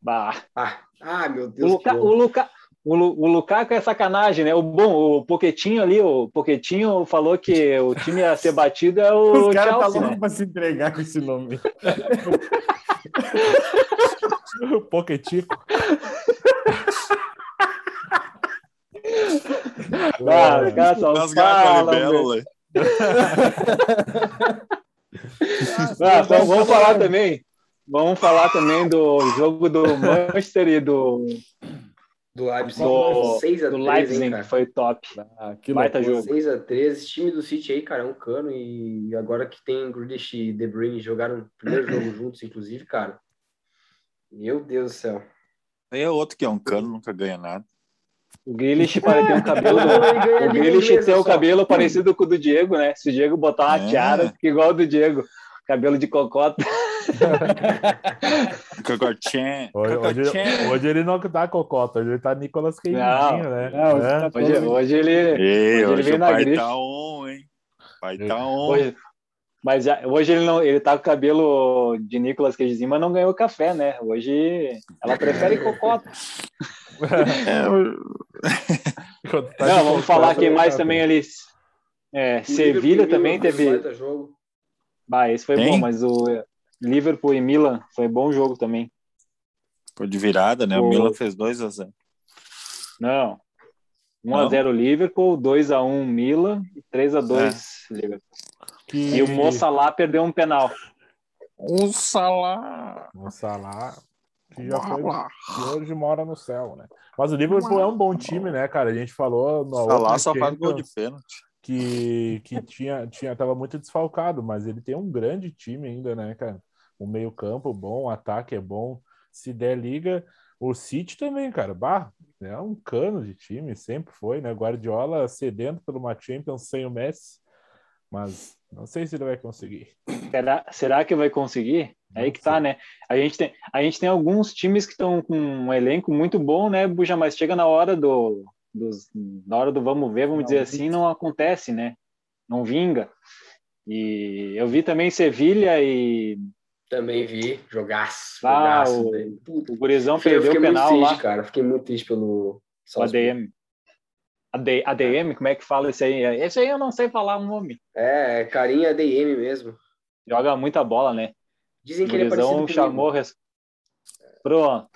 Speaker 6: Bah.
Speaker 7: Ah, ah, meu
Speaker 6: O,
Speaker 7: Deus.
Speaker 6: Luca,
Speaker 7: que
Speaker 6: o, Luca, o, Lu- o Lukaku é sacanagem, né? O bom, o Poquetinho ali, o Poquetinho falou que o time ia ser batido é o
Speaker 4: Os caras tá louco
Speaker 6: né?
Speaker 4: pra se entregar com esse nome.
Speaker 3: O Poquetico.
Speaker 6: Ah, os caras só
Speaker 5: a
Speaker 6: falam. Ah, então vamos falar também. Vamos falar também do jogo do Manchester e do,
Speaker 7: Do Leipzig.
Speaker 6: do,
Speaker 7: 6 a
Speaker 6: do
Speaker 7: 3,
Speaker 6: Leipzig,
Speaker 7: hein, cara?
Speaker 6: foi top.
Speaker 4: Ah, que
Speaker 6: Baita jogo.
Speaker 7: 6 a 3 Esse time do City aí, cara, é um cano. E agora que tem Grealish e De Bruyne jogaram o primeiro jogo juntos, inclusive, cara. Meu Deus do céu.
Speaker 5: Aí é outro que é um cano, nunca ganha nada.
Speaker 6: O Grealish parece ter um cabelo. O Grealish tem o
Speaker 7: só.
Speaker 6: cabelo parecido com o do Diego, né? Se o Diego botar uma
Speaker 5: É.
Speaker 6: tiara, fica igual o do Diego. Cabelo de cocota.
Speaker 5: Cocotinha.
Speaker 3: Hoje, hoje, hoje ele não tá cocota, hoje ele tá Nicolas
Speaker 6: Não,
Speaker 3: né?
Speaker 4: não, hoje
Speaker 3: É.
Speaker 4: tá-
Speaker 6: Hoje, hoje ele.
Speaker 5: Ei,
Speaker 6: Hoje ele
Speaker 5: hoje
Speaker 6: veio
Speaker 5: o
Speaker 6: na
Speaker 5: pai
Speaker 6: grife.
Speaker 5: tá on, hein? Pai tá on.
Speaker 6: Hoje, mas já, hoje ele não, ele tá com o cabelo de Nicolas Cagezinho, mas não ganhou café, né? Hoje ela prefere cocota.
Speaker 5: É,
Speaker 3: tá
Speaker 6: não, vamos falar quem mais também ali. É, Sevilha também teve.
Speaker 7: jogo.
Speaker 6: Bah, esse foi
Speaker 5: Quem?
Speaker 6: bom, mas o Liverpool e Milan foi bom jogo também.
Speaker 5: Foi de virada, né? O
Speaker 6: O-
Speaker 5: Milan fez 2 a 0
Speaker 6: Não. 1
Speaker 5: Não?
Speaker 6: a 0 Liverpool, 2 a 1 Milan e 3 a 2 Liverpool.
Speaker 3: Que...
Speaker 6: E o Moça lá perdeu um penal.
Speaker 5: Um Salah.
Speaker 3: O Salah, que já foi, que hoje mora no céu, né? Mas o Liverpool é um bom time, né, cara? A gente falou no
Speaker 5: Salah só faz gol de pênalti.
Speaker 3: Que, que tinha, tinha, tava muito desfalcado, mas ele tem um grande time ainda, né, cara? O meio-campo bom, o ataque é bom. Se der liga, o City também, cara. Bah, é um cano de time, sempre foi, né? Guardiola cedendo por uma Champions sem o Messi, mas não sei se ele vai conseguir.
Speaker 6: Será, será que vai conseguir? É aí que tá, né? A gente tem, a gente tem alguns times que estão com um elenco muito bom, né, Buja? Mas chega na hora do, dos, na hora do vamos ver, vamos
Speaker 4: Não,
Speaker 6: dizer assim, não acontece, né? Não vinga. E eu vi também Sevilha e
Speaker 7: Também vi. Jogaço.
Speaker 6: Ah,
Speaker 7: jogaço,
Speaker 6: o- o Gurizão
Speaker 7: Eu
Speaker 6: perdeu o
Speaker 7: fiquei muito
Speaker 6: penal
Speaker 7: triste,
Speaker 6: lá,
Speaker 7: cara. Fiquei muito triste pelo
Speaker 6: o. ADM. AD, ADM, como é que fala esse aí? Esse aí eu não sei falar o nome.
Speaker 7: É, é carinha DM mesmo.
Speaker 6: Joga muita bola, né?
Speaker 7: Dizem que ele é parecido
Speaker 6: Gurizão chamou. res- Pronto.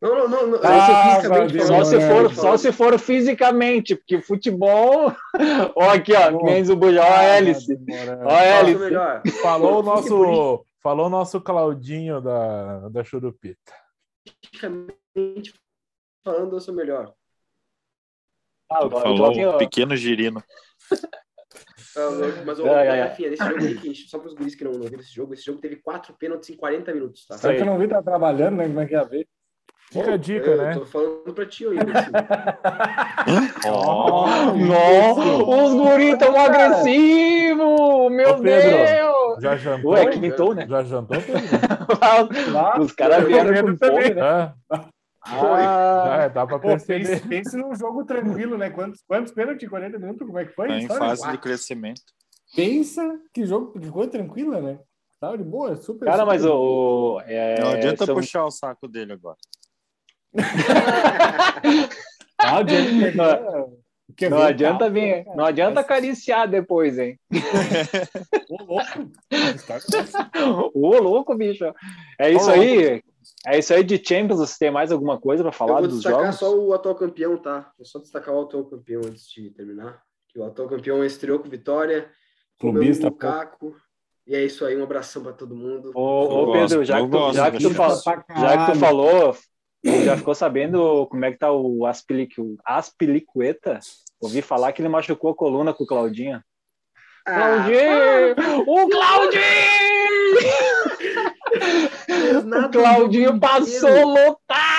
Speaker 7: Não, não, não. não.
Speaker 4: Ah,
Speaker 6: Só se,
Speaker 4: é,
Speaker 6: for, só se for fisicamente, porque futebol. ó, aqui, ó,
Speaker 4: Boa.
Speaker 6: nem o Bujão, ó, a hélice. Ó, a
Speaker 7: Fala o
Speaker 6: hélice.
Speaker 3: Falou o nosso, falou o nosso Claudinho da, da Churupita.
Speaker 7: Fisicamente falando, eu sou melhor.
Speaker 6: Ah, o
Speaker 5: Falou um pequeno girino.
Speaker 7: Tá Mas, ô,
Speaker 6: ai.
Speaker 7: Rafinha, nesse jogo aí, só para os guris que não, não viram esse jogo, esse jogo teve quatro pênaltis em 40 minutos, tá?
Speaker 4: Só que eu não vi tá trabalhando, né? Como é que ia ver?
Speaker 3: Fica a dica,
Speaker 7: eu
Speaker 3: né?
Speaker 7: tô falando pra ti, ô imbecil.
Speaker 6: Não, os guris tão agressivos, meu
Speaker 3: Ô, Pedro.
Speaker 6: Deus!
Speaker 3: Já jantou?
Speaker 6: Ué, quintou, né?
Speaker 3: Já jantou,
Speaker 6: Os caras vieram com fome, né?
Speaker 3: Hã?
Speaker 6: Ah,
Speaker 3: É, dá pra
Speaker 4: Pô,
Speaker 3: perceber.
Speaker 4: pense, pense num jogo tranquilo, né? Quantos, quantos pênaltis em 40 minutos? Como é que foi?
Speaker 5: Tá em
Speaker 4: história?
Speaker 5: fase de crescimento.
Speaker 4: Pensa que jogo, que coisa tranquila, né? Tava de boa, super.
Speaker 6: cara,
Speaker 4: super
Speaker 6: mas o- é,
Speaker 5: Não adianta
Speaker 6: são-
Speaker 5: puxar o saco dele agora.
Speaker 4: O Diego pegou- que
Speaker 6: Não
Speaker 4: veio
Speaker 6: adianta vir,
Speaker 4: cara.
Speaker 6: não adianta acariciar depois, hein?
Speaker 4: Ô, louco.
Speaker 6: Ô, louco, bicho. É isso
Speaker 7: Ô,
Speaker 6: aí. É isso aí de Champions. Você tem mais alguma coisa para
Speaker 7: Eu
Speaker 6: falar
Speaker 7: vou
Speaker 6: dos
Speaker 7: destacar
Speaker 6: jogos?
Speaker 7: só o atual campeão, tá? Vou só destacar o atual campeão antes de terminar. Que o atual campeão estreou com vitória.
Speaker 4: Clubista,
Speaker 7: um Lukaku. E é isso aí, um abração pra todo mundo.
Speaker 6: Ô, ô,
Speaker 5: Eu
Speaker 6: Pedro,
Speaker 5: gosto,
Speaker 6: já
Speaker 5: eu
Speaker 6: que tu, já que tu, já que tu falou, já ficou sabendo como é que tá o Aspilicu... Aspilicueta? Ouvi falar que ele machucou a coluna com o Claudinho.
Speaker 7: Ah,
Speaker 6: Claudinho! O Claudinho!
Speaker 7: nada
Speaker 6: O Claudinho passou
Speaker 7: inteiro.
Speaker 6: lotado!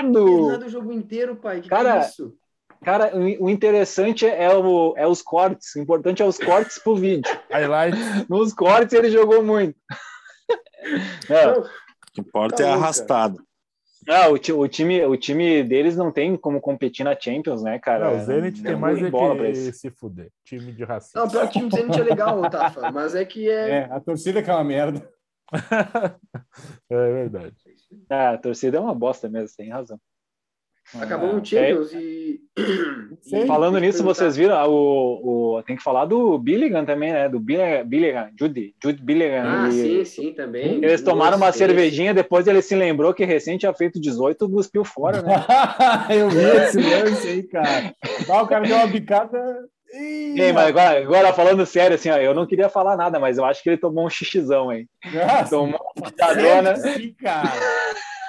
Speaker 6: pesado!
Speaker 7: Pesado o jogo inteiro, pai. Que
Speaker 6: Cara,
Speaker 7: que é isso?
Speaker 6: Cara, o interessante é, o, é os cortes. O importante é os cortes pro vídeo. Nos cortes ele jogou muito. Não,
Speaker 5: O que importa
Speaker 7: Tá
Speaker 5: é arrastado.
Speaker 6: Não, o, o time, o time deles não tem como competir na Champions, né, cara?
Speaker 3: Não, o Zenit tem
Speaker 6: Não
Speaker 3: mais
Speaker 6: tem
Speaker 3: é
Speaker 6: bola pra
Speaker 3: que se fuder. Time de racista.
Speaker 7: não, pior que o time do Zenit é legal, Tafa, mas é que é.
Speaker 4: É, a torcida que é uma merda.
Speaker 3: É verdade.
Speaker 6: É, a torcida é uma bosta mesmo, tem razão.
Speaker 7: Acabou no
Speaker 6: É.
Speaker 7: Champions e.
Speaker 4: Sim.
Speaker 7: e-
Speaker 6: Falando nisso,
Speaker 7: perguntar.
Speaker 6: vocês viram ah, o, o. Tem que falar do Billigan também, né? Do Billigan, Billigan Jude, Jude Billigan.
Speaker 7: Ah,
Speaker 6: Ele-
Speaker 7: sim, sim, também.
Speaker 6: Eles tomaram uma
Speaker 7: Duas
Speaker 6: cervejinha, depois ele se lembrou que recém tinha feito 18, cuspiu fora, né?
Speaker 4: eu vi esse lance aí, cara. Ah, o cara deu uma bicada. Ih,
Speaker 6: Ei, mas agora, agora falando sério, assim, ó, eu não queria falar nada, mas eu acho que ele tomou um xixizão, hein?
Speaker 4: nossa,
Speaker 6: Tomou uma mijadona.
Speaker 4: sim, cara.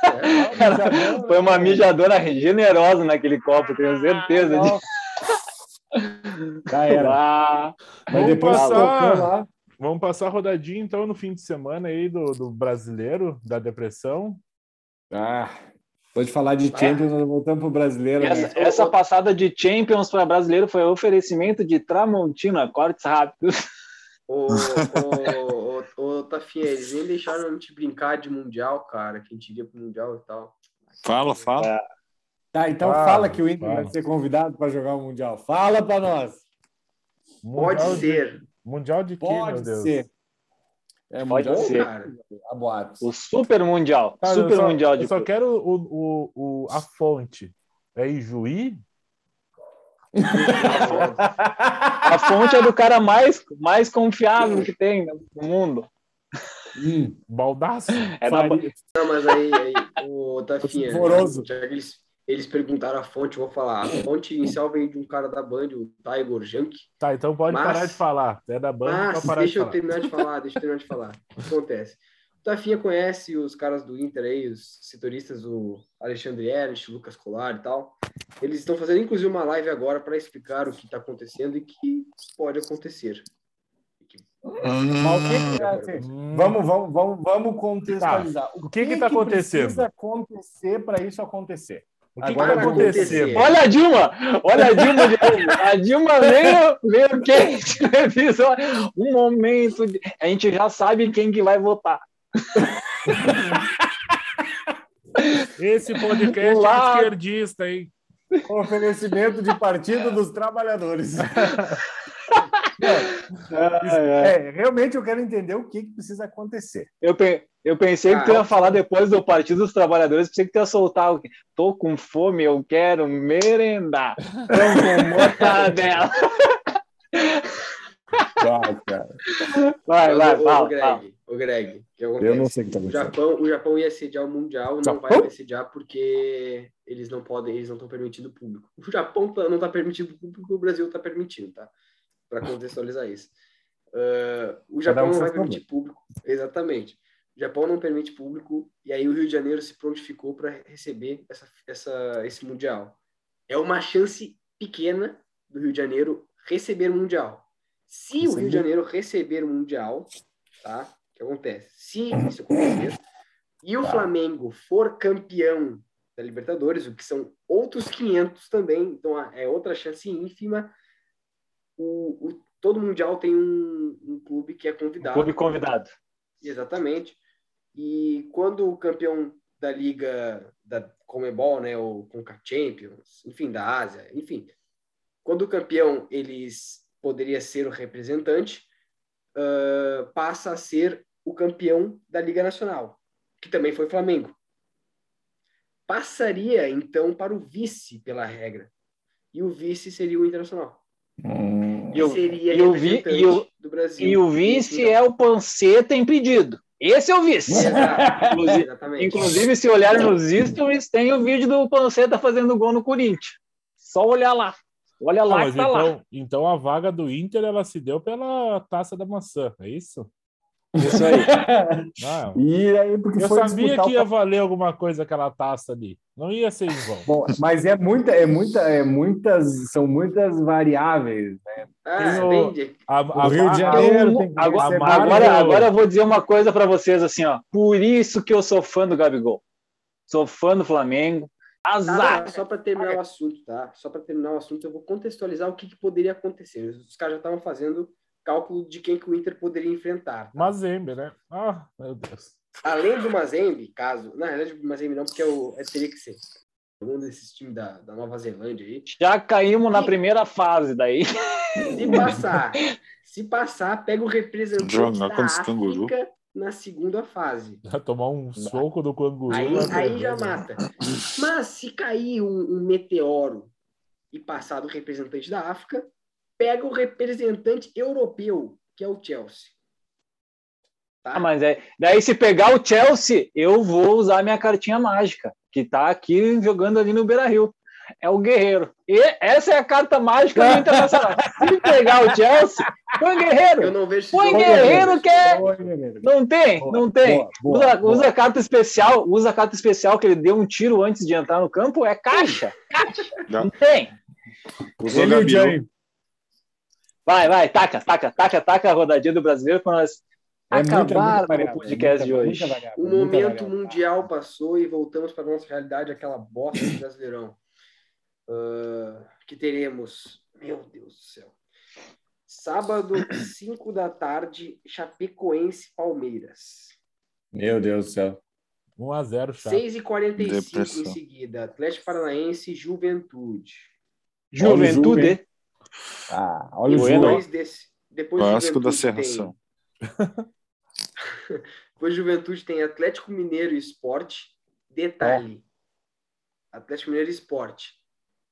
Speaker 7: É,
Speaker 4: Mijadona,
Speaker 6: Foi uma
Speaker 4: né?
Speaker 6: mijadona generosa naquele copo, tenho certeza disso.
Speaker 4: Já era.
Speaker 6: Ah,
Speaker 4: Mas
Speaker 3: Vamos
Speaker 4: depois
Speaker 3: passar.
Speaker 4: lá.
Speaker 3: Vamos passar a rodadinha então no fim de semana aí do, do brasileiro, da depressão.
Speaker 4: Ah, pode falar de Champions, nós voltamos pro brasileiro. né?
Speaker 6: essa, essa passada de Champions para brasileiro foi oferecimento de Tramontina, cortes rápidos.
Speaker 7: Ô, ô, eles nem deixaram a gente brincar de Mundial, cara, que a gente iria pro Mundial e tal.
Speaker 5: Fala, fala.
Speaker 4: Tá, então
Speaker 3: Fala,
Speaker 4: fala que o Inter
Speaker 3: fala.
Speaker 4: vai ser convidado para jogar o Mundial. Fala para nós.
Speaker 7: Pode
Speaker 3: Mundial de-
Speaker 7: ser.
Speaker 3: Mundial de quê, meu
Speaker 4: Pode
Speaker 3: Deus?
Speaker 4: ser. É,
Speaker 6: Pode
Speaker 4: mundial,
Speaker 6: ser.
Speaker 7: cara.
Speaker 4: A boatos.
Speaker 6: O Super Mundial.
Speaker 3: Cara, eu
Speaker 6: super
Speaker 3: só-
Speaker 6: Mundial de
Speaker 3: Eu só quero o, o, o, a fonte. É Ijuí?
Speaker 6: A fonte é do cara mais, mais confiável que tem no mundo.
Speaker 4: Hum,
Speaker 3: Baldaço?
Speaker 6: É da.
Speaker 7: Não, mas aí, aí ô, Tafinha,
Speaker 4: Horroroso.
Speaker 7: já que eles, eles perguntaram a fonte, eu vou falar. A fonte inicial veio de um cara da Band, o Tiger Junk.
Speaker 3: Tá, então pode
Speaker 7: Mas-
Speaker 3: parar de falar. É da banda,
Speaker 7: Mas
Speaker 3: pode parar
Speaker 7: deixa
Speaker 3: de
Speaker 7: eu
Speaker 3: falar.
Speaker 7: terminar de falar, deixa eu terminar de falar. O que acontece? O Tafinha conhece os caras do Inter aí, os setoristas, o Alexandre Ernst, o Lucas Colar e tal. Eles estão fazendo, inclusive, uma live agora para explicar o que está acontecendo e que pode acontecer.
Speaker 4: Mas o que que é, assim,
Speaker 3: Hum,
Speaker 4: Vamos, vamos, vamos, vamos contextualizar.
Speaker 3: O que que tá acontecendo?
Speaker 4: precisa acontecer para isso acontecer?
Speaker 3: O que, que
Speaker 4: Agora
Speaker 3: tá
Speaker 4: vai
Speaker 3: acontecendo?
Speaker 6: Olha a Dilma! Olha a Dilma de. A Dilma veio, veio quente. Um momento. de- A gente já sabe quem que vai votar.
Speaker 3: Esse podcast
Speaker 6: Lá-
Speaker 3: é esquerdista, hein?
Speaker 4: Oferecimento de Partido dos Trabalhadores.
Speaker 6: É,
Speaker 4: É, realmente eu quero entender o que, que precisa acontecer.
Speaker 6: Eu, pe- eu pensei que tu
Speaker 7: Ah,
Speaker 6: ia falar depois do Partido dos Trabalhadores, pensei que tu ia soltar o quê? Tô com fome, eu quero merendar. Pão com mortadela.
Speaker 4: Vai, cara.
Speaker 6: Vai, vai,
Speaker 7: o, o,
Speaker 6: fala,
Speaker 7: Greg,
Speaker 6: fala.
Speaker 7: o Greg, o que
Speaker 4: Eu
Speaker 7: acontece?
Speaker 4: não sei o que tá
Speaker 7: O
Speaker 4: acontecendo.
Speaker 7: Japão, o Japão ia sediar o Mundial, não
Speaker 3: Japão?
Speaker 7: vai sediar porque eles não podem, eles não estão permitindo público. O Japão tá- não está permitindo público, o Brasil está permitindo, tá? Para contextualizar isso. Ah, o Japão
Speaker 4: um
Speaker 7: não vai permitir público, exatamente. O Japão não permite público e aí o Rio de Janeiro se prontificou para receber essa, essa, esse mundial. É uma chance pequena do Rio de Janeiro receber o mundial. Se o Rio de. Janeiro receber o mundial, tá? O que acontece? Se isso acontecer e o Flamengo for campeão da Libertadores, o que são outros 500 também, então é outra chance ínfima. O, o- todo mundial tem um, um clube que é convidado.
Speaker 6: Clube convidado.
Speaker 7: Exatamente. E quando o campeão da liga da Comebol, né, ou Conca Champions, enfim, da Ásia, enfim, quando o campeão eles poderia ser o representante, ah, passa a ser o campeão da Liga Nacional, que também foi Flamengo. Passaria então para o vice pela regra. E o vice seria o Internacional.
Speaker 4: Hum,
Speaker 6: E o-
Speaker 7: seria
Speaker 6: e o vi-
Speaker 7: representante
Speaker 6: e o-
Speaker 7: do Brasil.
Speaker 6: E o vice é o Panceta impedido. Esse é o vice.
Speaker 7: Exato,
Speaker 6: Inclusive-. Inclusive, se olharem nos stories, tem o vídeo do Panceta fazendo gol no Corinthians. Só olhar lá. Olha
Speaker 3: Não,
Speaker 6: lá que tá lá.
Speaker 3: então, então a vaga do Inter ela se deu pela taça da maçã, é isso?
Speaker 6: Isso aí.
Speaker 3: Ah,
Speaker 4: E aí, porque
Speaker 3: eu
Speaker 4: foi
Speaker 3: sabia que
Speaker 4: o
Speaker 3: ia valer alguma coisa aquela taça ali. Não ia ser em vão.
Speaker 4: Bom, mas é muita, é muita, é muitas, são muitas variáveis. Né?
Speaker 7: Ah,
Speaker 3: o- A, a,
Speaker 4: O Rio de Janeiro
Speaker 6: eu-
Speaker 4: tem que
Speaker 6: agora- Agora, agora eu vou dizer uma coisa pra vocês assim, ó. Por isso que eu sou fã do Gabigol. Sou fã do Flamengo. Azar!
Speaker 7: Tá, só para terminar o assunto, tá? Só para terminar o assunto, eu vou contextualizar o que, que poderia acontecer. Os caras já estavam fazendo cálculo de quem que o Inter poderia enfrentar. Tá?
Speaker 3: Mazembe, né? Ah, meu Deus.
Speaker 7: Além do Mazembe, caso... Na realidade, o Mazembe não, porque é o, é, teria que ser. Um desses times da, da Nova Zelândia aí.
Speaker 6: Já caímos na primeira fase daí.
Speaker 7: Se passar, se passar, pega o representante
Speaker 5: Jogar
Speaker 7: da
Speaker 5: esse canguru.
Speaker 7: África na segunda fase.
Speaker 3: Vai tomar um soco do canguru.
Speaker 7: Aí, aí já
Speaker 3: né?
Speaker 7: mata. Mas se cair um, um meteoro e passar do representante da África, pega o representante europeu, que é o Chelsea. Tá?
Speaker 6: Ah, mas é. Daí, se pegar o Chelsea, eu vou usar minha cartinha mágica, que tá aqui jogando ali no Beira Rio. É o Guerreiro. E essa é a carta mágica do Internacional. Se pegar o Chelsea, põe
Speaker 7: Eu
Speaker 6: Guerreiro.
Speaker 7: não vejo
Speaker 6: Põe. Guerreiro que é. Não tem,
Speaker 4: Boa,
Speaker 6: não tem.
Speaker 4: boa, boa,
Speaker 6: usa,
Speaker 4: boa.
Speaker 6: usa a carta especial, usa a carta especial que ele deu um tiro antes de entrar no campo, é caixa.
Speaker 5: Já.
Speaker 6: Não tem.
Speaker 5: Usou.
Speaker 4: Jay.
Speaker 6: Vai, vai, taca, taca, taca, taca a rodadinha do brasileiro para nós
Speaker 4: É muita,
Speaker 6: acabar
Speaker 4: muita variável,
Speaker 6: o podcast
Speaker 4: é
Speaker 6: de hoje.
Speaker 7: O momento mundial passou e voltamos para a nossa realidade, aquela bosta do Brasileirão. Ah, que teremos, meu Deus do céu. Sábado, 5 da tarde, Chapecoense Palmeiras.
Speaker 4: Meu Deus do céu.
Speaker 3: 1x0, chato.
Speaker 7: 6h45 em seguida, Atlético Paranaense Juventude.
Speaker 6: Juventude.
Speaker 4: Ah, olha o jogo.
Speaker 7: Depois desse. Depois de
Speaker 5: Clássico da
Speaker 7: Juventude
Speaker 5: Serração.
Speaker 7: Depois de Juventude tem Atlético Mineiro e Esporte. Detalhe: Atlético Mineiro e Esporte.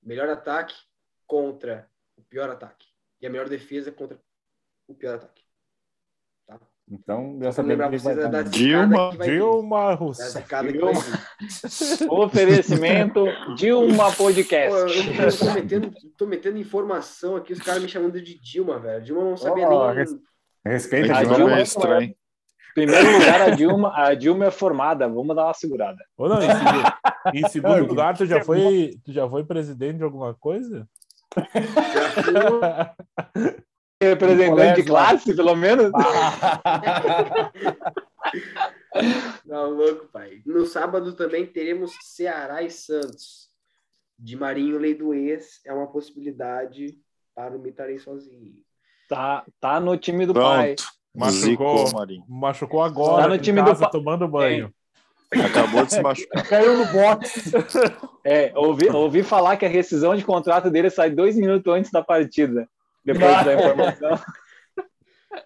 Speaker 7: Melhor ataque contra o pior ataque. E a melhor defesa contra o pior ataque.
Speaker 4: Então,
Speaker 7: Só
Speaker 4: dessa
Speaker 7: vocês
Speaker 4: vai
Speaker 7: da
Speaker 4: dar.
Speaker 5: Dilma,
Speaker 7: vai.
Speaker 3: Dilma Rousseff.
Speaker 6: Oferecimento Dilma
Speaker 7: Pô, eu,
Speaker 6: Podcast.
Speaker 7: eu tô, metendo, tô metendo informação aqui, os caras me chamando de Dilma, velho. Dilma não sabia
Speaker 4: Ó,
Speaker 7: nem.
Speaker 4: res- Respeita
Speaker 6: a
Speaker 5: Dilma
Speaker 6: Dilma-
Speaker 5: é estranho.
Speaker 6: Primeiro lugar, a Dilma, a Dilma é formada. Vamos dar uma segurada.
Speaker 3: Ô, não, em segundo, em segundo lugar, tu já, foi, tu já foi presidente de alguma coisa?
Speaker 7: Já fui-
Speaker 6: Representante de classe, pelo menos.
Speaker 7: Tá louco, pai. No sábado também teremos Ceará e Santos. De Marinho, lei do ex, é uma possibilidade para o Mitarei sozinho.
Speaker 6: Tá, tá no time do pai.
Speaker 3: Machucou.
Speaker 5: Marinho.
Speaker 3: Machucou agora,
Speaker 6: Tá no time do
Speaker 3: casa,
Speaker 6: pa-
Speaker 3: tomando banho.
Speaker 5: Acabou de se machucar.
Speaker 4: Caiu no box.
Speaker 6: É, ouvi, ouvi falar que a rescisão de contrato dele sai dois minutos antes da partida. Depois da informação.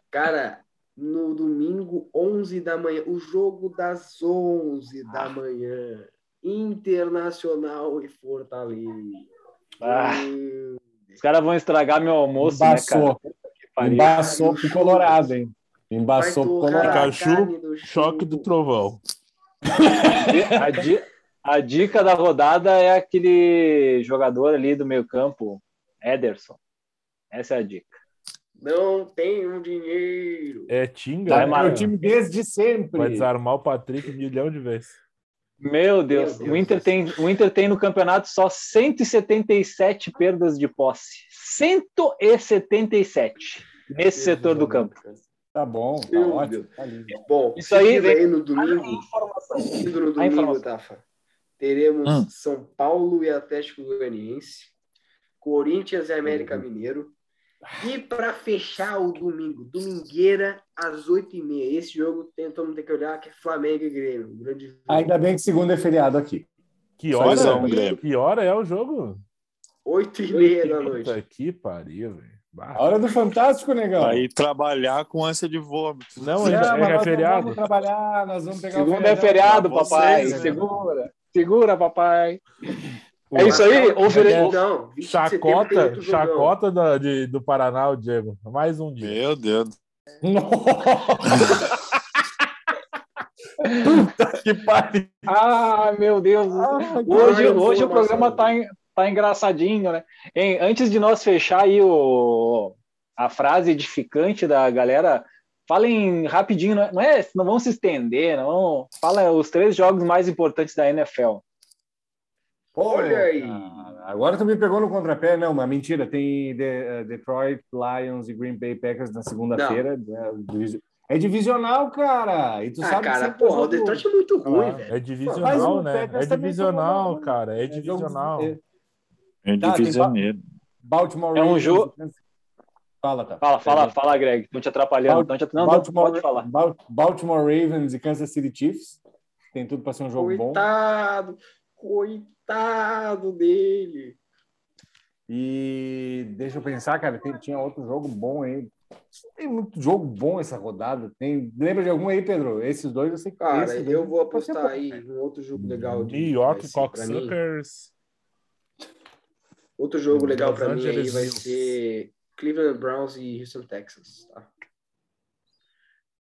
Speaker 7: Cara, no domingo, 11 da manhã, o jogo das 11 da manhã. Internacional e Fortaleza.
Speaker 6: Ah. Os caras vão estragar meu almoço, né, cara?
Speaker 4: Embaçou.
Speaker 6: Pariu.
Speaker 4: Embaçou pro Colorado, hein? Embaçou pro Colorado.
Speaker 7: a
Speaker 3: Pikachu, Choque do trovão.
Speaker 6: A, di- a dica da rodada é aquele jogador ali do meio campo, Ederson. Essa é a dica.
Speaker 7: Não tenho dinheiro.
Speaker 3: É Tinga, né?
Speaker 4: É
Speaker 6: Mara.
Speaker 4: o time desde sempre.
Speaker 3: Vai desarmar o Patrick um milhão de vezes.
Speaker 6: Meu Deus,
Speaker 7: Deus
Speaker 6: o, Inter tem, o Inter tem no campeonato só 177 perdas de posse. 177 nesse setor do campo.
Speaker 4: Tá bom, tá
Speaker 7: Meu
Speaker 4: ótimo. Tá lindo.
Speaker 7: Bom,
Speaker 6: Isso aí vem-
Speaker 7: no domingo, seguindo no
Speaker 6: A
Speaker 7: domingo,
Speaker 6: informação.
Speaker 7: Tafa, teremos
Speaker 5: Hum.
Speaker 7: São Paulo e Atlético Goianiense, Corinthians e América Mineiro. E para fechar o domingo, domingueira às 8h30. Esse jogo tem, todo mundo tem que olhar que é Flamengo e Grêmio. grande jogo.
Speaker 4: Ainda bem que segunda é feriado aqui.
Speaker 3: Que hora?
Speaker 5: é.
Speaker 3: Que hora é o jogo?
Speaker 7: 8h30 da noite.
Speaker 3: Puta que pariu, velho.
Speaker 4: Hora do Fantástico, negão.
Speaker 5: Aí trabalhar com ânsia de vômito.
Speaker 3: Não, ainda é, é
Speaker 4: não
Speaker 3: feriado.
Speaker 4: vamos trabalhar, nós vamos pegar o
Speaker 6: Segunda é feriado, papai.
Speaker 5: vocês, né?
Speaker 6: Segura. Segura, papai.
Speaker 3: Pô,
Speaker 6: É isso aí. Ofere...
Speaker 7: Não, 20 de setembro tem
Speaker 3: Chacota, chacota da- de- do Paraná, o Diego. Mais um dia.
Speaker 5: Meu Deus.
Speaker 4: Puta que pariu.
Speaker 6: Ah, meu Deus.
Speaker 4: Ah,
Speaker 6: Hoje, hoje o programa tá, en- tá engraçadinho, né? Hein, antes de nós fechar aí o, a frase edificante da galera, falem rapidinho, não é, não, é, não vão se estender, não. Fala os três jogos mais importantes da NFL.
Speaker 7: Olha aí.
Speaker 4: cara, Agora tu me pegou no contrapé. Não, mas mentira. Tem De- eh, Detroit Lions e Green Bay Packers na segunda-feira. né, É divisional, cara. E tu
Speaker 7: Ah,
Speaker 4: sabe
Speaker 7: cara,
Speaker 4: que
Speaker 7: porra, o Detroit é muito ruim,
Speaker 3: Ah,
Speaker 7: velho.
Speaker 3: é divisional,
Speaker 4: o
Speaker 3: né? É
Speaker 4: também
Speaker 3: divisional,
Speaker 4: uma-
Speaker 3: cara. É
Speaker 4: É jogo-
Speaker 3: divisional.
Speaker 4: é-
Speaker 5: É
Speaker 4: Tá,
Speaker 5: divisioneiro.
Speaker 4: Baltimore
Speaker 6: É um jogo-
Speaker 4: Kansas- Fala, tá.
Speaker 6: Fala, fala, fala, Greg. Estão te atrapalhando. Tão te... Não, não,
Speaker 4: Baltimore,
Speaker 6: pode falar.
Speaker 4: Bal- Baltimore Ravens e Kansas City Chiefs. Tem tudo para ser um jogo bom.
Speaker 7: Coitado, coitado dele.
Speaker 4: E deixa eu pensar, cara, tem- tinha outro jogo bom aí. Tem muito jogo bom essa rodada. Tem, lembra de algum aí, Pedro? Esses dois eu sei que
Speaker 7: Cara, eu vou apostar aí um outro jogo legal. de-
Speaker 3: New York. Cocksuckers.
Speaker 7: Outro jogo legal pra mim aí vai ser Cleveland Browns e Houston Texans. Tá?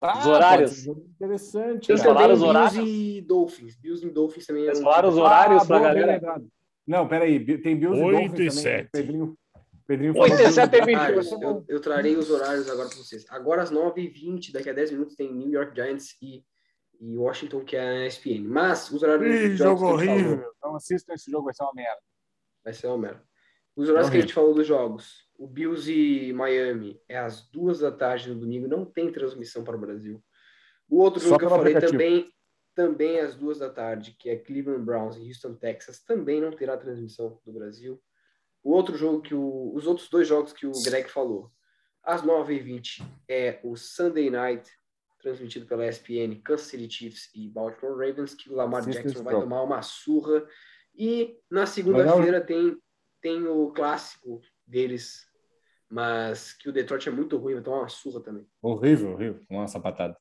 Speaker 4: Ah,
Speaker 6: Os horários.
Speaker 4: interessante.
Speaker 7: Tem
Speaker 6: Vocês falaram
Speaker 7: também
Speaker 6: os
Speaker 7: Bills
Speaker 6: horários?
Speaker 7: e Dolphins. Bills e Dolphins também é
Speaker 6: Vocês
Speaker 7: um
Speaker 6: falaram os horários pra
Speaker 4: boa,
Speaker 6: galera?
Speaker 4: Não, peraí. Tem Bills
Speaker 3: Oito
Speaker 4: e
Speaker 3: e
Speaker 4: Dolphins também.
Speaker 3: sete.
Speaker 4: Pedrinho, Pedrinho
Speaker 6: Oito
Speaker 4: falou
Speaker 6: e sete
Speaker 4: Bills
Speaker 6: e
Speaker 7: horários. Eu, eu trarei os horários agora para vocês. Agora às 9h20, daqui a 10 minutos, tem New York Giants e, e Washington, que é a ESPN. Mas os horários
Speaker 4: Ih, jogo horrível. Não assistam esse jogo, vai ser uma merda.
Speaker 7: Vai ser uma merda. Os horários que a gente falou dos jogos. O Bills e Miami é às duas da tarde no domingo. Não tem transmissão para o Brasil. O outro jogo que eu falei
Speaker 4: aplicativo.
Speaker 7: também, também às duas da tarde, que é Cleveland Browns e Houston, Texas, também não terá transmissão do Brasil. O outro jogo que o, os outros dois jogos que o Greg falou, às 9h20 é o Sunday Night, transmitido pela ESPN, Kansas City Chiefs e Baltimore Ravens, que o Lamar
Speaker 4: Assista
Speaker 7: Jackson vai tomar uma surra. E na segunda-feira tem, tem o clássico deles, mas que o Detroit é muito ruim, vai tomar uma surra também.
Speaker 4: Horrível, horrível. Uma sapatada.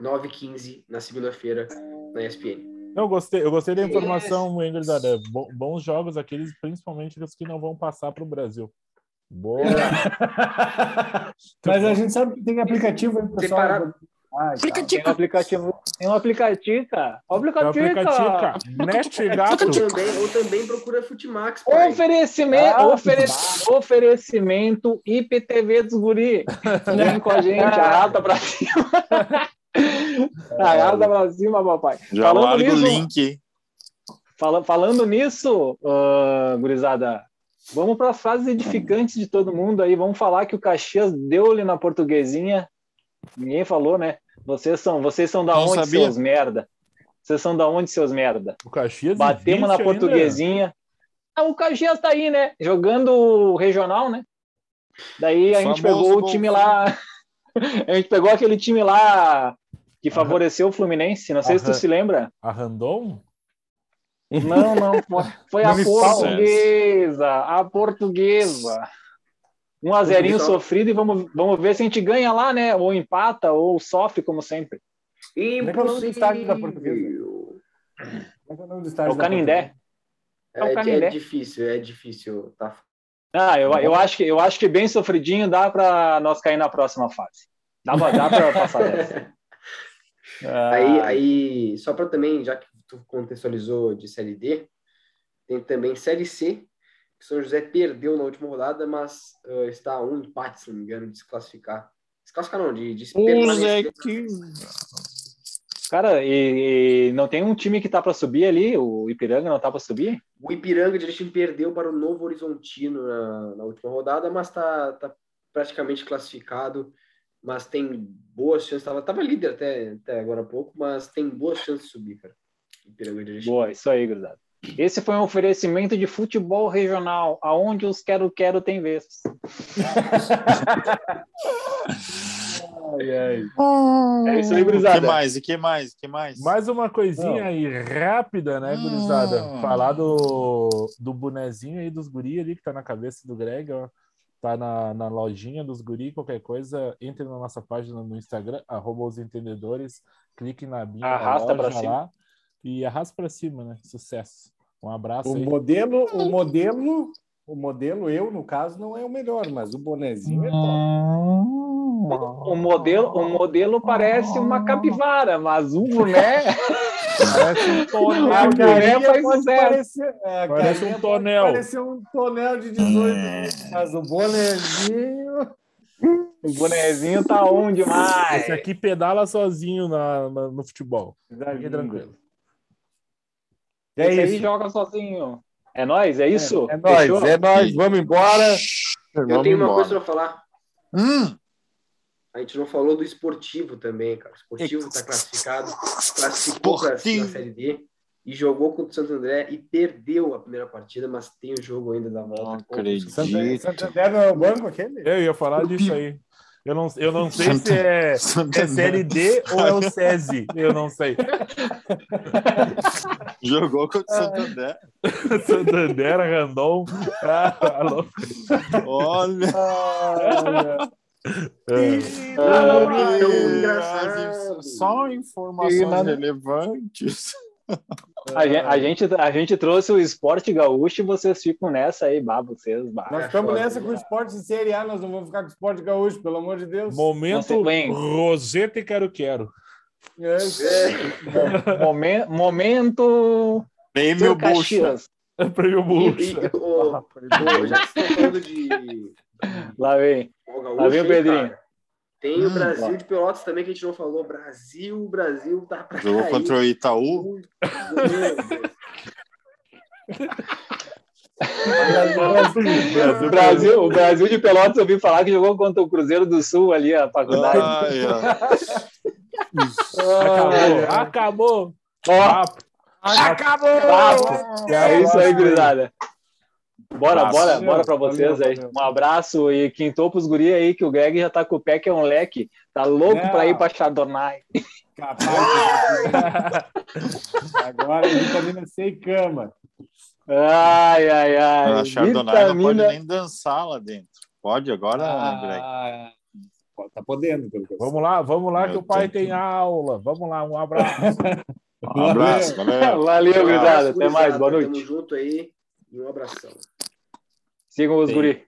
Speaker 7: 9h15 na segunda-feira na ESPN.
Speaker 3: Eu gostei, eu gostei da informação, Ingrid. Dada. Bo- Bons jogos, aqueles, principalmente os que não vão passar para o Brasil. Boa.
Speaker 4: Mas a gente sabe que tem aplicativo aí, pessoal.
Speaker 7: Separado.
Speaker 4: Ah.
Speaker 6: Tem um aplicativo. Tem um aplicativo, cara.
Speaker 3: O
Speaker 6: Aplicativo,
Speaker 3: aplicativo,
Speaker 6: cara.
Speaker 3: cara. Net gato.
Speaker 7: Ou também, ou também procura Futimax.
Speaker 6: Oferecimento,
Speaker 4: Ah,
Speaker 6: ofere- oferecimento IPTV dos guri. Vem com a gente, arrasta pra cima. Arrasta pra cima, papai.
Speaker 5: Já
Speaker 6: Falando
Speaker 5: larga o
Speaker 6: nisso-
Speaker 5: link.
Speaker 6: Fala- falando nisso, ah, gurizada, vamos para as frases edificantes de todo mundo aí. Vamos falar que o Caxias deu-lhe na portuguesinha. Ninguém falou, né? Vocês são, vocês são da
Speaker 5: Não
Speaker 6: onde,
Speaker 5: sabia.
Speaker 6: seus merda? Vocês são da onde, seus merda?
Speaker 3: O Caxias
Speaker 6: Batemos na
Speaker 3: existe ainda.
Speaker 6: portuguesinha. Ah, o Caxias tá aí, né? Jogando regional, né? Daí a gente pegou o time lá. a gente pegou aquele time lá que favoreceu o Fluminense. Não sei se tu se lembra.
Speaker 3: A Randon?
Speaker 6: Não, não. Foi, foi a portuguesa. A portuguesa. Um a zerinho
Speaker 7: Portuguesa.
Speaker 6: sofrido e vamos, vamos ver se a gente ganha lá, né? Ou empata, ou sofre, como sempre.
Speaker 4: Como é é o nome do estádio da Portuguesa? Como é que é o
Speaker 6: É Canindé. É o
Speaker 7: É,
Speaker 6: Canindé.
Speaker 7: é difícil, é difícil. Tá?
Speaker 6: Ah, eu, eu, acho que, eu acho que bem sofridinho dá para nós cair na próxima fase. Dá, pra- dá para passar dessa. Ah,
Speaker 7: Aí, aí, só para também, já que tu contextualizou de Série D, tem também Série C, que São José perdeu na última rodada, mas ah, está a um empate, se não me engano, de se classificar. Se classificar não, de, de se permanecer.
Speaker 6: Cara, e, e não tem um time que tá para subir ali? O Ipiranga não tá para subir?
Speaker 7: O Ipiranga Erechim perdeu para o Novo Horizontino na, na última rodada, mas está tá praticamente classificado, mas tem boas chances. Estava tava líder até, até agora há pouco, mas tem boas chances de subir, cara. Ipiranga Erechim.
Speaker 6: Boa, isso aí, gurizada. Esse foi um oferecimento de futebol regional, aonde os quero-quero tem vez.
Speaker 4: Ai, ai.
Speaker 6: É isso aí,
Speaker 5: O que
Speaker 6: gurizada.
Speaker 5: mais? E que mais? que mais?
Speaker 3: Mais uma coisinha aí rápida, né, gurizada?
Speaker 5: Hum.
Speaker 3: Falar do, do bonezinho aí dos guri ali que tá na cabeça do Greg, ó. Tá na, na lojinha dos guri, qualquer coisa, entre na nossa página no Instagram, arroba os entendedores, clique na binha da
Speaker 6: Arrasta pra cima.
Speaker 3: lá e arrasta pra cima, né? Sucesso. Um abraço
Speaker 4: O
Speaker 3: aí.
Speaker 4: modelo, o modelo, o modelo, eu, no caso, não é o melhor, mas o bonezinho é top.
Speaker 6: O modelo, o modelo parece uma capivara, mas o boné
Speaker 3: Parece um tonel.
Speaker 6: A carinha faz
Speaker 4: pode parecer, a
Speaker 3: Parece um tonel.
Speaker 4: Parecer um tonel de 18, mas o bonezinho...
Speaker 6: o bonezinho tá on demais.
Speaker 3: Esse aqui pedala sozinho na, na- no futebol. Fique tranquilo.
Speaker 4: É
Speaker 6: Esse aí
Speaker 4: isso.
Speaker 6: joga sozinho. É nóis, é isso?
Speaker 4: É nóis,
Speaker 6: Fechou?
Speaker 4: é nóis. Vamos embora.
Speaker 7: Eu tenho uma coisa para falar.
Speaker 5: Hum,
Speaker 7: a gente não falou do esportivo também, cara. O esportivo está classificado, classificou para a Série D e jogou contra o Santo André e perdeu a primeira partida, mas tem o jogo ainda da volta. Não
Speaker 5: acredito.
Speaker 4: Santo André não é o banco aquele?
Speaker 3: Eu ia falar disso aí. Eu não, eu não sei se é, é Série D ou é o SESI. Eu não sei.
Speaker 5: Jogou contra o Santander.
Speaker 3: Santander, Randon. Ah, alô.
Speaker 5: Olha.
Speaker 3: É.
Speaker 5: Ah, Só informações relevantes.
Speaker 6: A gente, a, gente, a gente trouxe o esporte gaúcho e vocês ficam nessa aí, bah, vocês, bah.
Speaker 4: Nós ficamos nessa com o esporte de Série A, nós não vamos ficar com o esporte gaúcho, pelo amor de Deus.
Speaker 3: Momento Roseta e Quero Quero.
Speaker 6: É. Momento, momento.
Speaker 5: Prêmio Bucha.
Speaker 3: Prêmio Bucha.
Speaker 7: Já que estão falando de.
Speaker 6: Lá vem. Lá vem o Pedrinho.
Speaker 7: Tem o hum, Brasil de Pelotas também que a gente não falou. Brasil, Brasil tá pra
Speaker 5: Jogou cair. contra o Itaú.
Speaker 6: o Brasil, o Brasil de Pelotas eu ouvi falar que jogou contra o Cruzeiro do Sul ali, a faculdade.
Speaker 5: Ai,
Speaker 3: acabou, acabou.
Speaker 6: Ó, acabou! É isso aí, gurizada. Bora, bora, bora para vocês valeu, aí. Valeu. Um abraço e quintou pros guri aí que o Greg já tá com o pé que é um leque. Tá louco para ir para Chardonnay.
Speaker 4: Capaz. Agora vitamina C e cama.
Speaker 6: Ai, ai, ai.
Speaker 5: A Chardonnay vitamina... não pode nem dançar lá dentro. Pode agora, ah,
Speaker 4: Greg? Tá podendo.
Speaker 3: Vamos lá, vamos lá Meu que o pai tem aula. Vamos lá, um abraço.
Speaker 5: um abraço, valeu.
Speaker 6: Valeu. Até mais, boa noite.
Speaker 7: Tamo junto aí e um abração.
Speaker 6: Sigam os Sim. guri.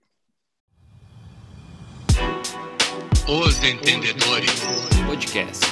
Speaker 1: Os Entendedores Podcast.